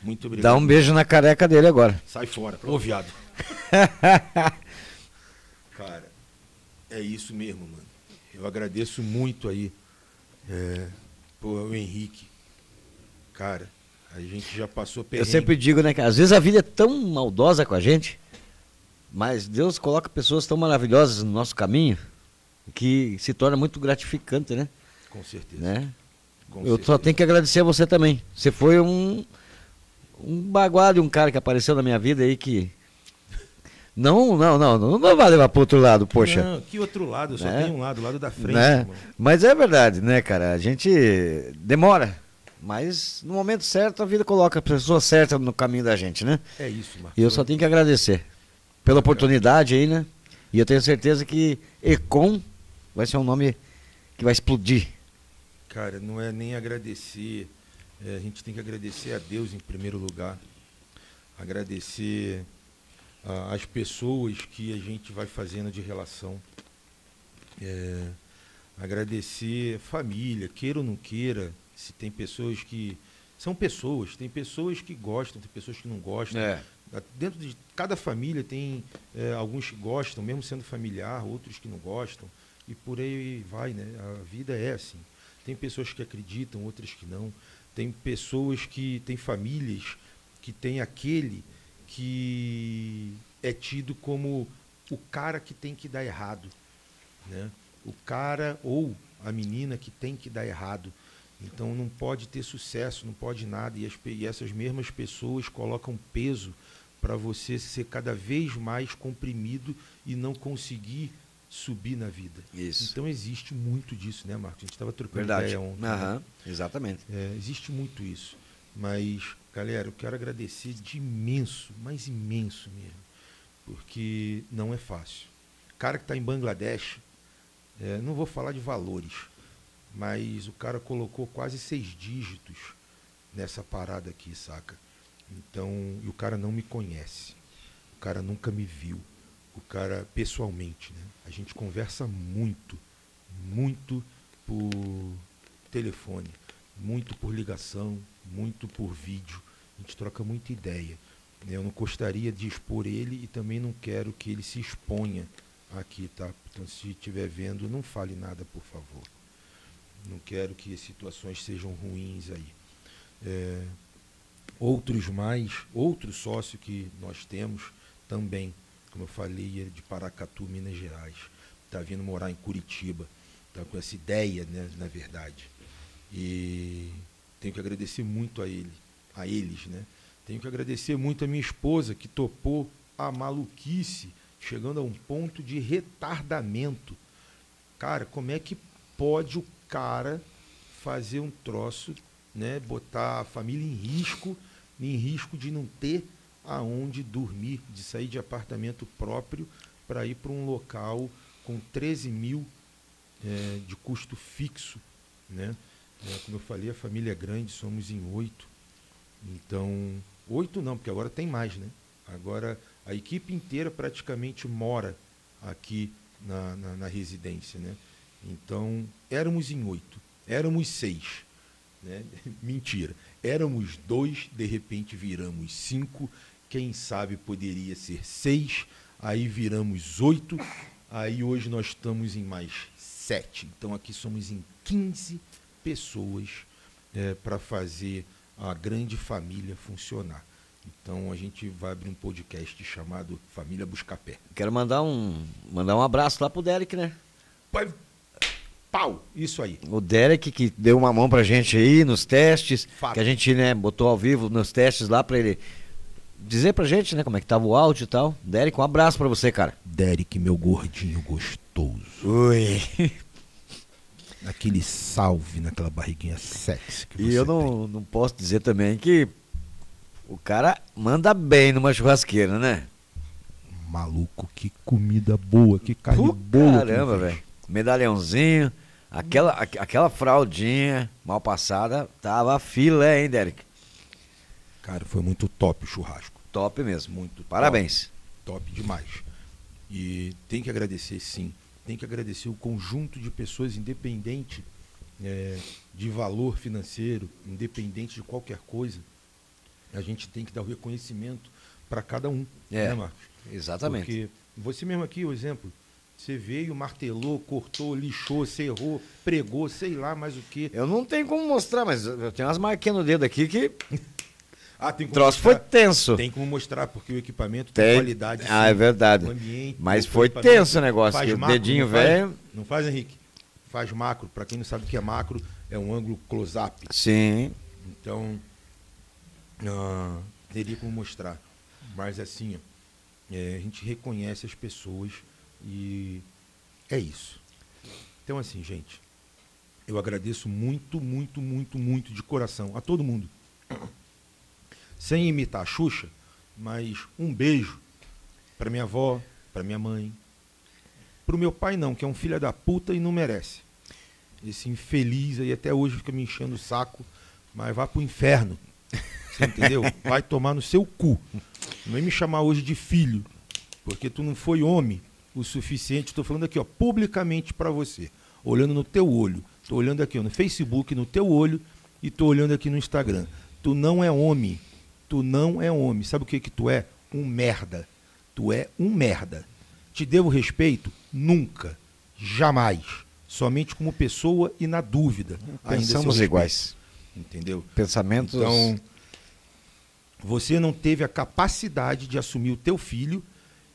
Speaker 1: Muito obrigado.
Speaker 2: Dá um beijo na careca dele agora.
Speaker 1: Sai fora. Ô, viado. cara, é isso mesmo, mano. Eu agradeço muito aí é, pô, o Henrique. Cara, a gente já passou
Speaker 2: Eu
Speaker 1: perrengue.
Speaker 2: sempre digo, né, que às vezes a vida é tão maldosa com a gente, mas Deus coloca pessoas tão maravilhosas no nosso caminho que se torna muito gratificante, né?
Speaker 1: Com certeza.
Speaker 2: né?
Speaker 1: com
Speaker 2: Eu só
Speaker 1: certeza.
Speaker 2: tenho que agradecer a você também. Você foi um um baguado, um cara que apareceu na minha vida aí que não, não, não, não, não vai levar pro outro lado, poxa.
Speaker 1: Não, que outro lado? Eu só
Speaker 2: Né?
Speaker 1: tenho um lado, o lado da frente,
Speaker 2: né? Mas é verdade, né, cara? A gente demora, mas no momento certo a vida coloca a pessoa certa no caminho da gente, né?
Speaker 1: É isso, Marcos.
Speaker 2: E eu só tenho que agradecer pela oportunidade aí, né? E eu tenho certeza que Econ vai ser um nome que vai explodir.
Speaker 1: Cara, não é nem agradecer. é, a gente tem que agradecer a Deus em primeiro lugar. Agradecer as pessoas que a gente vai fazendo de relação. É, agradecer família, queira ou não queira. Se tem pessoas que. São pessoas, tem pessoas que gostam, tem pessoas que não gostam.
Speaker 2: É.
Speaker 1: Dentro de cada família tem é, alguns que gostam, mesmo sendo familiar, outros que não gostam. E por aí vai, né? A vida é assim. Tem pessoas que acreditam, outras que não. Tem pessoas que têm famílias que tem aquele que é tido como o cara que tem que dar errado, né? O cara ou a menina que tem que dar errado. Então não pode ter sucesso, não pode nada. E, as e essas mesmas pessoas colocam peso para você ser cada vez mais comprimido e não conseguir subir na vida.
Speaker 2: Isso.
Speaker 1: Então existe muito disso, né, Marcos? A gente estava trocando
Speaker 2: Verdade.
Speaker 1: ideia ontem. né?
Speaker 2: Exatamente.
Speaker 1: É, existe muito isso. Mas, galera, eu quero agradecer de imenso, mas imenso mesmo. Porque não é fácil. O cara que está em Bangladesh, é, não vou falar de valores, mas o cara colocou quase seis dígitos nessa parada aqui, saca? Então, e o cara não me conhece. O cara nunca me viu. O cara, pessoalmente, né? A gente conversa muito, muito por telefone, muito por ligação, muito por vídeo. A gente troca muita ideia. né? Eu não gostaria de expor ele e também não quero que ele se exponha aqui, tá? Então, se estiver vendo, não fale nada, por favor. Não quero que situações sejam ruins aí. É, outros mais, outro sócio que nós temos também, como eu falei, é de Paracatu, Minas Gerais. Está vindo morar em Curitiba. Está com essa ideia, né, na verdade. E tenho que agradecer muito a ele, a eles, né? Tenho que agradecer muito a minha esposa que topou a maluquice, chegando a um ponto de retardamento. Cara, como é que pode o cara fazer um troço, né, botar a família em risco, em risco de não ter aonde dormir, de sair de apartamento próprio para ir para um local com 13 mil é, de custo fixo, né? É, como eu falei, a família é grande, somos em oito. Então, oito não, porque agora tem mais, né? Agora a equipe inteira praticamente mora aqui na, na, na residência, né? Então, éramos em oito, éramos seis. Né? Mentira. Éramos dois, de repente viramos cinco, quem sabe poderia ser seis, aí viramos oito, aí hoje nós estamos em mais sete. Então aqui somos em 15 pessoas é, para fazer a grande família funcionar. Então a gente vai abrir um podcast chamado Família Buscapé.
Speaker 2: Quero mandar um, mandar um abraço lá pro Derek, né?
Speaker 1: Pai, pau, isso aí.
Speaker 2: O Derek que deu uma mão pra gente aí nos testes,
Speaker 1: Fato.
Speaker 2: que a gente, né, botou ao vivo nos testes lá pra ele dizer pra gente, né, como é que tava o áudio e tal. Derek, um abraço pra você, cara.
Speaker 1: Derek, meu gordinho gostoso.
Speaker 2: Oi.
Speaker 1: Aquele salve naquela barriguinha sexy que
Speaker 2: E
Speaker 1: você
Speaker 2: eu não, não posso dizer também que o cara manda bem numa churrasqueira, né?
Speaker 1: tem. Maluco, que comida boa, que carne
Speaker 2: Pô,
Speaker 1: boa.
Speaker 2: caramba, velho. Medalhãozinho, aquela, aqu- aquela fraldinha mal passada, tava filé, hein, Derek?
Speaker 1: Cara, foi muito top o churrasco.
Speaker 2: Top mesmo.
Speaker 1: Muito
Speaker 2: Parabéns.
Speaker 1: top, top demais. E tem que agradecer, sim. Tem que agradecer o conjunto de pessoas independente é, de valor financeiro, independente de qualquer coisa. A gente tem que dar o reconhecimento para cada um.
Speaker 2: É,
Speaker 1: né, Marcos?
Speaker 2: Exatamente.
Speaker 1: Porque você mesmo aqui, o exemplo, você veio, martelou, cortou, lixou, serrou, pregou, sei lá mais o que.
Speaker 2: Eu não tenho como mostrar, mas eu tenho umas marquinhas no dedo aqui que
Speaker 1: Ah, tem
Speaker 2: o
Speaker 1: como
Speaker 2: troço foi tenso.
Speaker 1: Tem como mostrar, porque o equipamento tem,
Speaker 2: Tem.
Speaker 1: qualidade.
Speaker 2: Ah, é verdade.
Speaker 1: Ambiente,
Speaker 2: Mas foi tenso o negócio,
Speaker 1: faz
Speaker 2: o
Speaker 1: macro,
Speaker 2: dedinho velho-
Speaker 1: Não faz, Henrique? Faz macro. Para quem não sabe o que é macro, é um ângulo close-up.
Speaker 2: Sim.
Speaker 1: Então, ah, teria como mostrar. Mas assim, é, a gente reconhece as pessoas e é isso. Então, assim, gente, eu agradeço muito, muito, muito, muito de coração a todo mundo. Sem imitar a Xuxa, mas um beijo para minha avó, para minha mãe. Pro meu pai não, que é um filho da puta e não merece. Esse infeliz aí até hoje fica me enchendo o saco, mas vá pro inferno. Você entendeu? Vai tomar no seu cu. Não vem me chamar hoje de filho, porque tu não foi homem o suficiente. Estou falando aqui, ó, publicamente para você, olhando no teu olho. Estou olhando aqui ó, no Facebook, no teu olho, e estou olhando aqui no Instagram. Tu não é homem. Tu não é homem. Sabe o que que tu é? Um merda. Tu é um merda. Te devo respeito? Nunca. Jamais. Somente como pessoa e na dúvida.
Speaker 2: Pensamos iguais.
Speaker 1: Entendeu?
Speaker 2: Pensamentos.
Speaker 1: Então, você não teve a capacidade de assumir o teu filho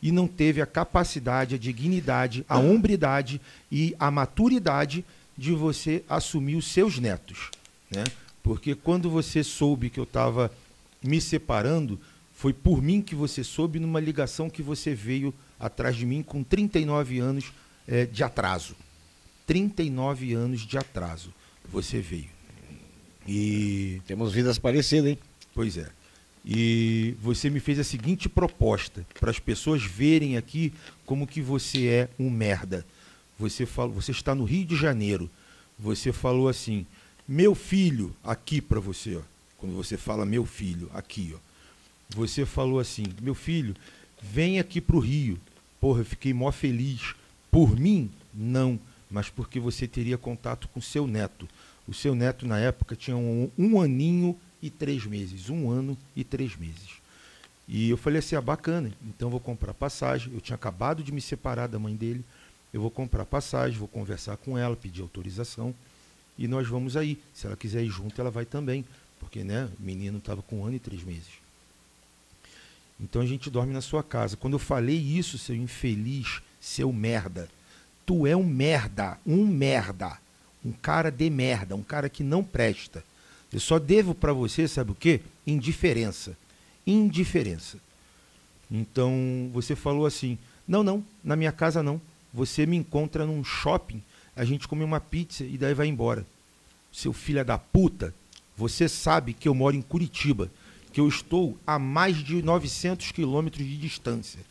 Speaker 1: e não teve a capacidade, a dignidade, a hombridade e a maturidade de você assumir os seus netos, né? Porque quando você soube que eu estava me separando, foi por mim que você soube numa ligação que você veio atrás de mim com 39 anos eh, de atraso. 39 anos de atraso você veio. E
Speaker 2: Temos vidas parecidas, hein?
Speaker 1: Pois é. E você me fez a seguinte proposta para as pessoas verem aqui como que você é um merda. Você falou, você está no Rio de Janeiro. Você falou assim: "Meu filho, aqui para você, ó. Quando você fala meu filho, aqui, ó. Você falou assim: "Meu filho, vem aqui pro Rio". Porra, eu fiquei mó feliz. Por mim, não, mas porque você teria contato com seu neto. O seu neto, na época, tinha um, um aninho e três meses. Um ano e três meses. E eu falei assim: ah, bacana, então vou comprar passagem. Eu tinha acabado de me separar da mãe dele. Eu vou comprar passagem, vou conversar com ela, pedir autorização. E nós vamos aí. Se ela quiser ir junto, ela vai também. Porque, né, o menino estava com um ano e três meses. Então a gente dorme na sua casa. Quando eu falei isso, seu infeliz, seu merda, tu é um merda, um merda, um cara de merda, um cara que não presta. Eu só devo para você, sabe o quê? Indiferença. Indiferença. Então você falou assim: não, não, na minha casa não. Você me encontra num shopping, a gente come uma pizza e daí vai embora. Seu filho da puta, você sabe que eu moro em Curitiba, que eu estou a mais de 900 quilômetros de distância,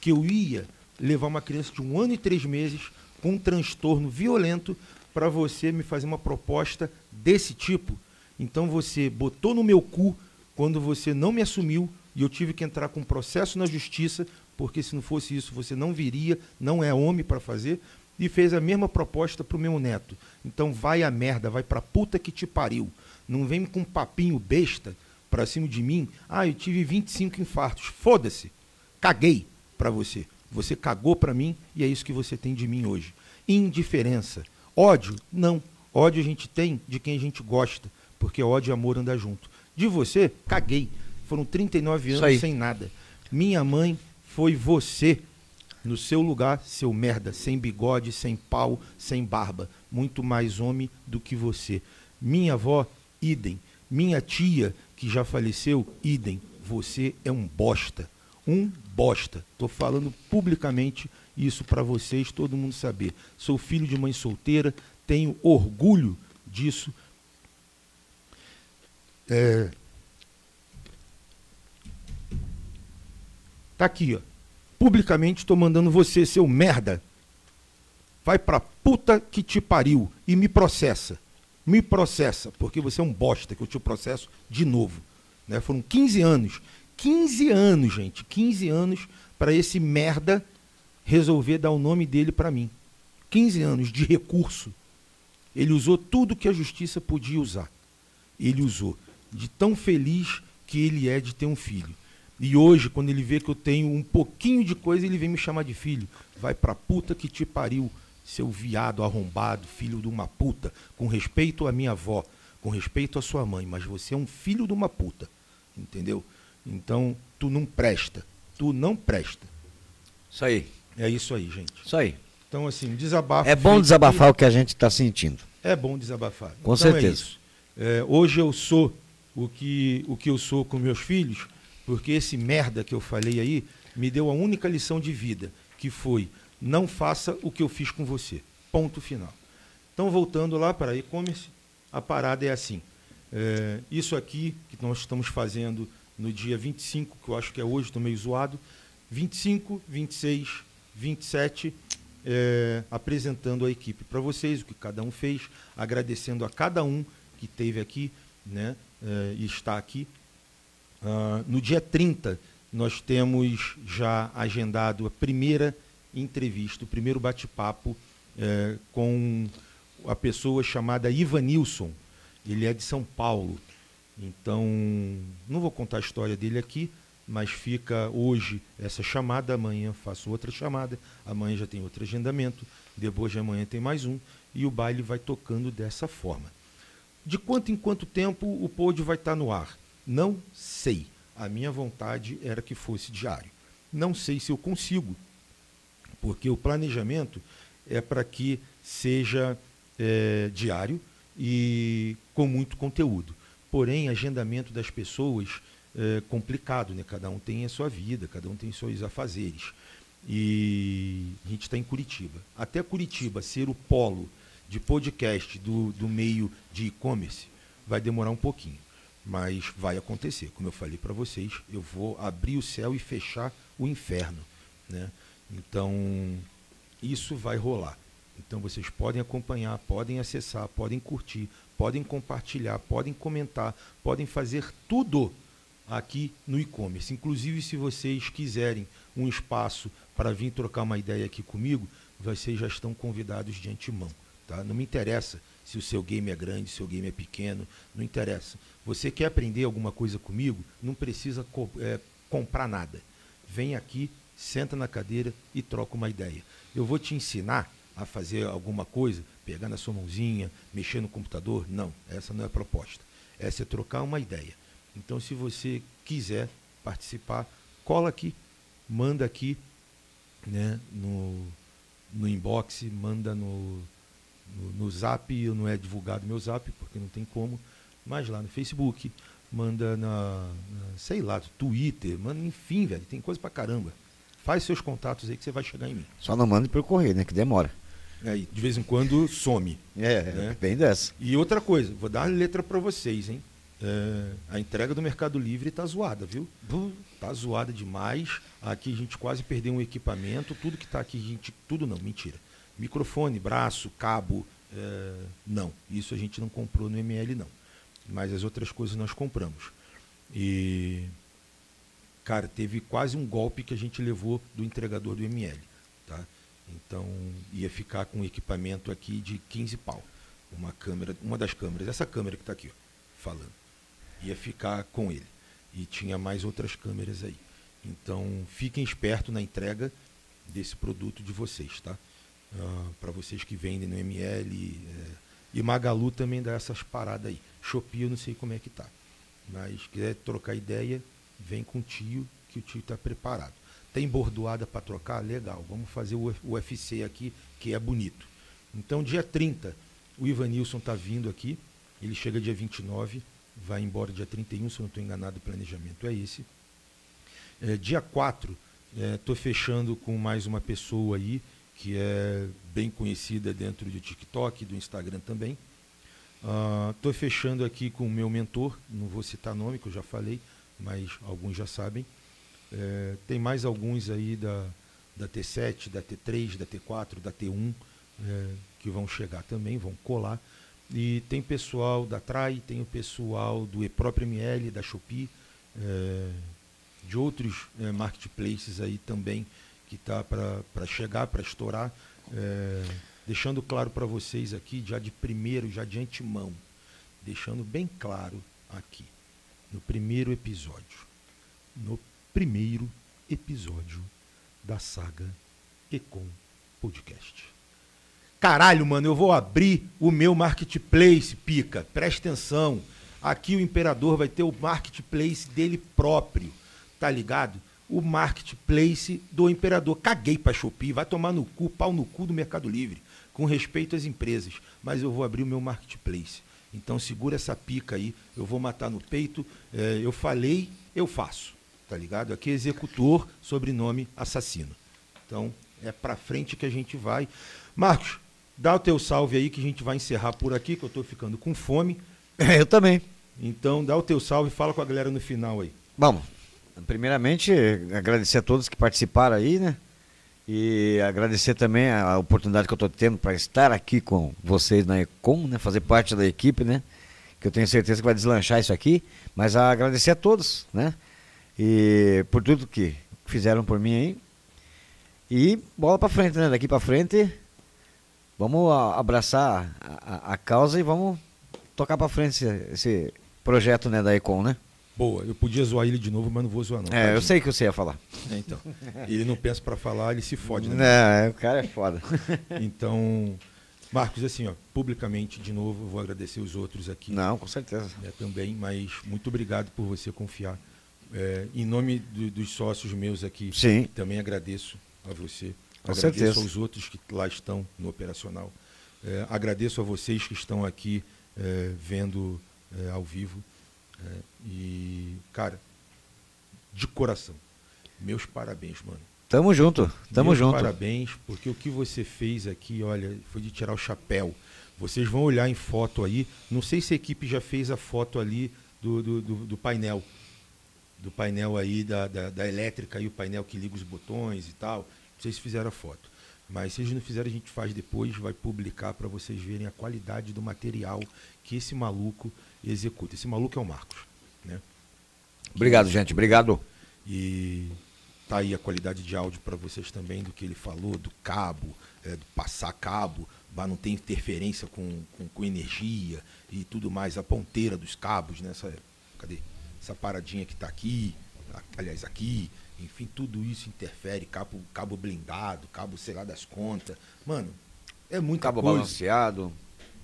Speaker 1: que eu ia levar uma criança de um ano e três meses com um transtorno violento para você me fazer uma proposta desse tipo. Então você botou no meu cu quando você não me assumiu e eu tive que entrar com um processo na justiça, porque se não fosse isso você não viria, não é homem para fazer. E fez a mesma proposta pro meu neto. Então vai a merda, vai pra puta que te pariu. Não vem com um papinho besta pra cima de mim. Ah, eu tive 25 infartos. Foda-se. Caguei pra você. Você cagou pra mim e é isso que você tem de mim hoje. Indiferença. Ódio? Não. Ódio a gente tem de quem a gente gosta, porque ódio e amor andam junto. De você, caguei. Foram 39
Speaker 2: Isso aí.
Speaker 1: anos sem nada. Minha mãe foi você no seu lugar, seu merda, sem bigode, sem pau, sem barba, muito mais homem do que você. Minha avó, idem. Minha tia, que já faleceu, idem. Você é um bosta. Um bosta. Tô falando publicamente isso para vocês, todo mundo saber. Sou filho de mãe solteira, tenho orgulho disso. É... Tá aqui, ó. Publicamente estou mandando você, seu merda. Vai pra puta que te pariu e me processa. Me processa, porque você é um bosta, que eu te processo de novo. Né? Foram 15 anos. 15 anos, gente. 15 anos para esse merda resolver dar o nome dele para mim. 15 anos de recurso. Ele usou tudo que a justiça podia usar. Ele usou. De tão feliz que ele é de ter um filho. E hoje, quando ele vê que eu tenho um pouquinho de coisa, ele vem me chamar de filho. Vai pra puta que te pariu, seu viado arrombado, filho de uma puta. Com respeito à minha avó, com respeito à sua mãe, mas você é um filho de uma puta. Entendeu? Então, tu não presta. Tu não presta.
Speaker 2: Isso aí.
Speaker 1: É isso aí, gente.
Speaker 2: Isso aí.
Speaker 1: Então, assim, desabafo.
Speaker 2: É bom desabafar o que a gente está sentindo.
Speaker 1: É bom desabafar.
Speaker 2: Com
Speaker 1: Então
Speaker 2: certeza.
Speaker 1: É isso. É, hoje eu sou o que, o que eu sou com meus filhos, porque esse merda que eu falei aí me deu a única lição de vida, que foi não faça o que eu fiz com você. Ponto final. Então, voltando lá para e-commerce, a parada é assim. É, isso aqui que nós estamos fazendo no dia 25, que eu acho que é hoje, estou meio zoado, 25, 26, 27, é, apresentando a equipe para vocês, o que cada um fez, agradecendo a cada um que esteve aqui né, é, e está aqui. Ah, no dia 30, nós temos já agendado a primeira entrevista, o primeiro bate-papo é, com a pessoa chamada Ivanilson. Ele é de São Paulo. Então, não vou contar a história dele aqui, mas fica hoje essa chamada, amanhã faço outra chamada, amanhã já tem outro agendamento, depois de amanhã tem mais um, e o baile vai tocando dessa forma. De quanto em quanto tempo o pod vai estar no ar? Não sei. A minha vontade era que fosse diário. Não sei se eu consigo, porque o planejamento é para que seja é, diário e com muito conteúdo. Porém, agendamento das pessoas é complicado, né? Cada um tem a sua vida, cada um tem seus afazeres. E a gente está em Curitiba. Até Curitiba ser o polo de podcast do, do meio de e-commerce vai demorar um pouquinho. Mas vai acontecer. Como eu falei para vocês, eu vou abrir o céu e fechar o inferno. Né? Então, isso vai rolar. Então vocês podem acompanhar, podem acessar, podem curtir, podem compartilhar, podem comentar, podem fazer tudo aqui no e-commerce. Inclusive, se vocês quiserem um espaço para vir trocar uma ideia aqui comigo, vocês já estão convidados de antemão. Tá? Não me interessa se o seu game é grande, se o seu game é pequeno, não interessa. Você quer aprender alguma coisa comigo, não precisa co é, comprar nada. Vem aqui, senta na cadeira e troca uma ideia. Eu vou te ensinar a fazer alguma coisa, pegar na sua mãozinha, mexer no computador. Não, essa não é a proposta. Essa é trocar uma ideia. Então, se você quiser participar, cola aqui, manda aqui né, no, no inbox, manda no, no, no zap, não é divulgado meu zap, porque não tem como, mas lá no Facebook, manda na, na sei lá, Twitter, manda, enfim, velho, tem coisa pra caramba. Faz seus contatos aí que você vai chegar em mim.
Speaker 2: Só não mande por correio, né? Que demora.
Speaker 1: Aí, de vez em quando some.
Speaker 2: É,
Speaker 1: né?
Speaker 2: bem dessa.
Speaker 1: E outra coisa, vou dar uma letra para vocês, hein? É, a entrega do Mercado Livre tá zoada, viu? Tá zoada demais. Aqui a gente quase perdeu um equipamento. Tudo que tá aqui, a gente. Tudo não, mentira. Microfone, braço, cabo. é, não. Isso a gente não comprou no ML, não. Mas as outras coisas nós compramos. E. Cara, teve quase um golpe que a gente levou do entregador do ML. Tá? Então ia ficar com um equipamento aqui de 15 pau. Uma câmera, uma das câmeras, essa câmera que está aqui, ó, falando. Ia ficar com ele. E tinha mais outras câmeras aí. Então fiquem espertos na entrega desse produto de vocês, tá? Ah, Para vocês que vendem no ML. é, e Magalu também dá essas paradas aí. Shopee eu não sei como é que tá. Mas quiser trocar ideia, vem com o tio, que o tio está preparado. Tem bordoada para trocar? Legal. Vamos fazer o UFC aqui, que é bonito. Então, dia 30, o Ivanilson está vindo aqui. Ele chega dia 29, vai embora dia 31, se eu não estou enganado, o planejamento é esse. É, dia 4, estou fechando com mais uma pessoa aí, que é bem conhecida dentro do TikTok, do Instagram também. Estou fechando aqui com o meu mentor, não vou citar nome, que eu já falei, mas alguns já sabem. É, tem mais alguns aí da, da T7, da T3, da T4, da T1, é, que vão chegar também, vão colar. E tem pessoal da TRAI, tem o pessoal do próprio ML, da Shopee, é, de outros é, marketplaces aí também que está para chegar, para estourar. É, deixando claro para vocês aqui, já de primeiro, já de antemão, deixando bem claro aqui, no primeiro episódio, no primeiro episódio da saga Econ Podcast. Caralho, mano, eu vou abrir o meu marketplace, pica. Presta atenção. Aqui o imperador vai ter o marketplace dele próprio, tá ligado? O marketplace do imperador. Caguei pra Shopee, vai tomar no cu, pau no cu do Mercado Livre, com respeito às empresas. Mas eu vou abrir o meu marketplace. Então segura essa pica aí, eu vou matar no peito. É, eu falei, eu faço, tá ligado? Aqui é executor, sobrenome assassino. Então é pra frente que a gente vai. Marcos, dá o teu salve aí que a gente vai encerrar por aqui, que eu tô ficando com fome.
Speaker 2: É, eu também.
Speaker 1: Então dá o teu salve e fala com a galera no final aí.
Speaker 2: Bom, primeiramente, agradecer a todos que participaram aí, né? E agradecer também a oportunidade que eu estou tendo para estar aqui com vocês na Econ, né? Fazer parte da equipe, né? Que eu tenho certeza que vai deslanchar isso aqui. Mas a agradecer a todos, né? E por tudo que fizeram por mim aí. E bola para frente, né? Daqui para frente, vamos abraçar a, a- a causa e vamos tocar para frente esse, esse projeto, né, da Econ, né?
Speaker 1: Boa, eu podia zoar ele de novo, mas não vou zoar não.
Speaker 2: É, eu
Speaker 1: tadinho.
Speaker 2: sei que você ia falar.
Speaker 1: É, então. Ele não pensa pra falar, ele se fode, né?
Speaker 2: Não, o cara é foda.
Speaker 1: Então, Marcos, assim, ó, publicamente, de novo, eu vou agradecer os outros aqui
Speaker 2: Não, com certeza.
Speaker 1: né, também, mas muito obrigado por você confiar. É, em nome do- dos sócios meus aqui,
Speaker 2: Sim.
Speaker 1: também agradeço a você.
Speaker 2: Com
Speaker 1: agradeço
Speaker 2: certeza.
Speaker 1: aos outros que lá estão no operacional. É, agradeço a vocês que estão aqui é, vendo é, ao vivo. É, e, cara, de coração, meus parabéns, mano.
Speaker 2: Tamo junto, tamo
Speaker 1: Meus
Speaker 2: junto.
Speaker 1: Parabéns, porque o que você fez aqui, olha, foi de tirar o chapéu. Vocês vão olhar em foto aí. Não sei se a equipe já fez a foto ali do, do, do- do painel. Do painel aí da, da, da elétrica aí, o painel que liga os botões e tal. Não sei se fizeram a foto. Mas se eles não fizerem, a gente faz depois, vai publicar para vocês verem a qualidade do material que esse maluco executa. Esse maluco é o Marcos, né?
Speaker 2: Obrigado, gente. Obrigado.
Speaker 1: E tá aí a qualidade de áudio para vocês também do que ele falou, do cabo, é, do passar cabo, mas não tem interferência com, com, com energia e tudo mais, a ponteira dos cabos, né? Essa, cadê? Essa paradinha que tá aqui, aliás, aqui, enfim, tudo isso interfere, cabo, cabo blindado, cabo, sei lá, das contas. Mano, é muita
Speaker 2: Cabo
Speaker 1: coisa.
Speaker 2: balanceado.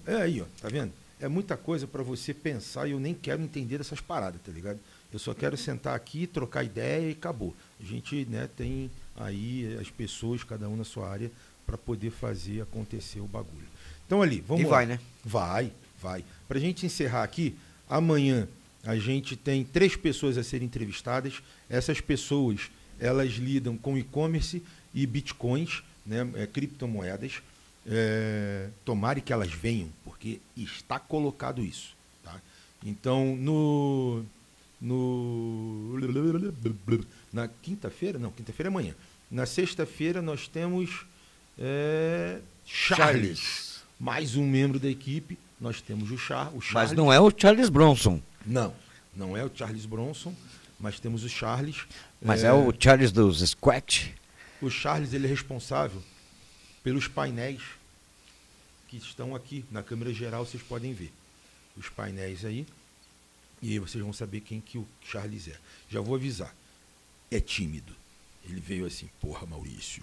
Speaker 1: É aí, ó, tá vendo? É muita coisa para você pensar e eu nem quero entender dessas paradas, tá ligado? Eu só quero sentar aqui, trocar ideia e acabou. A gente, né, tem aí as pessoas, cada um na sua área, para poder fazer acontecer o bagulho. Então ali, vamos
Speaker 2: E
Speaker 1: lá.
Speaker 2: vai, né?
Speaker 1: Vai, vai. Pra gente encerrar aqui, amanhã a gente tem três pessoas a serem entrevistadas. Essas pessoas, elas lidam com e-commerce e bitcoins, né, é, criptomoedas. É, tomare que elas venham, porque está colocado isso. Tá? Então, no, no na quinta-feira, não, quinta-feira é amanhã. Na sexta-feira nós temos é, Charles, mais um membro da equipe. Nós temos o, Char, o Charles.
Speaker 2: Mas não é o Charles Bronson.
Speaker 1: Não, não é o Charles Bronson, mas temos o Charles.
Speaker 2: Mas é, o Charles dos Squat.
Speaker 1: O Charles ele é responsável pelos painéis que estão aqui na câmera geral, vocês podem ver os painéis aí. E aí vocês vão saber quem que o Charles é. Já vou avisar. É tímido. Ele veio assim, porra, Maurício,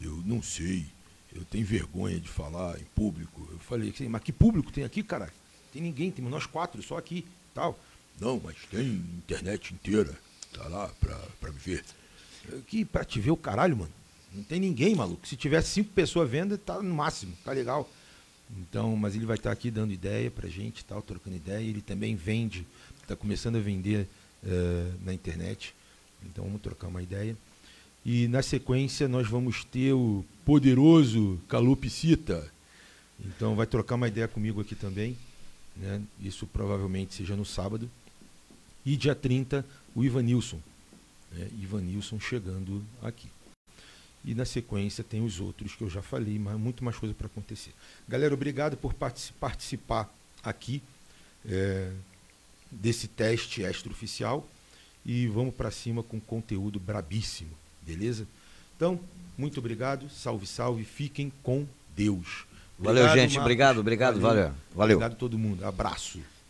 Speaker 1: eu não sei, eu tenho vergonha de falar em público. Eu falei, mas que público tem aqui, cara? Tem ninguém, temos nós quatro, só aqui, tal. Não, mas tem internet inteira, tá lá pra, pra me ver. Que pra te ver o caralho, mano. Não tem ninguém, maluco. Se tivesse cinco pessoas vendo, tá no máximo, tá legal. Então, mas ele vai estar aqui dando ideia pra gente, tal, trocando ideia. Ele também vende, está começando a vender uh, na internet. Então vamos trocar uma ideia. E na sequência nós vamos ter o poderoso Calupicita. Então vai trocar uma ideia comigo aqui também. Né? Isso provavelmente seja no sábado. E dia 30, o Ivanilson. Né? Ivanilson chegando aqui. E na sequência tem os outros que eu já falei, mas muito mais coisa para acontecer. Galera, obrigado por participar aqui é, desse teste extraoficial. E vamos para cima com conteúdo brabíssimo, beleza? Então, muito obrigado, salve, salve, fiquem com Deus.
Speaker 2: Obrigado, valeu, gente, Marcos. obrigado, obrigado, valeu. Valeu.
Speaker 1: Obrigado a todo mundo, abraço.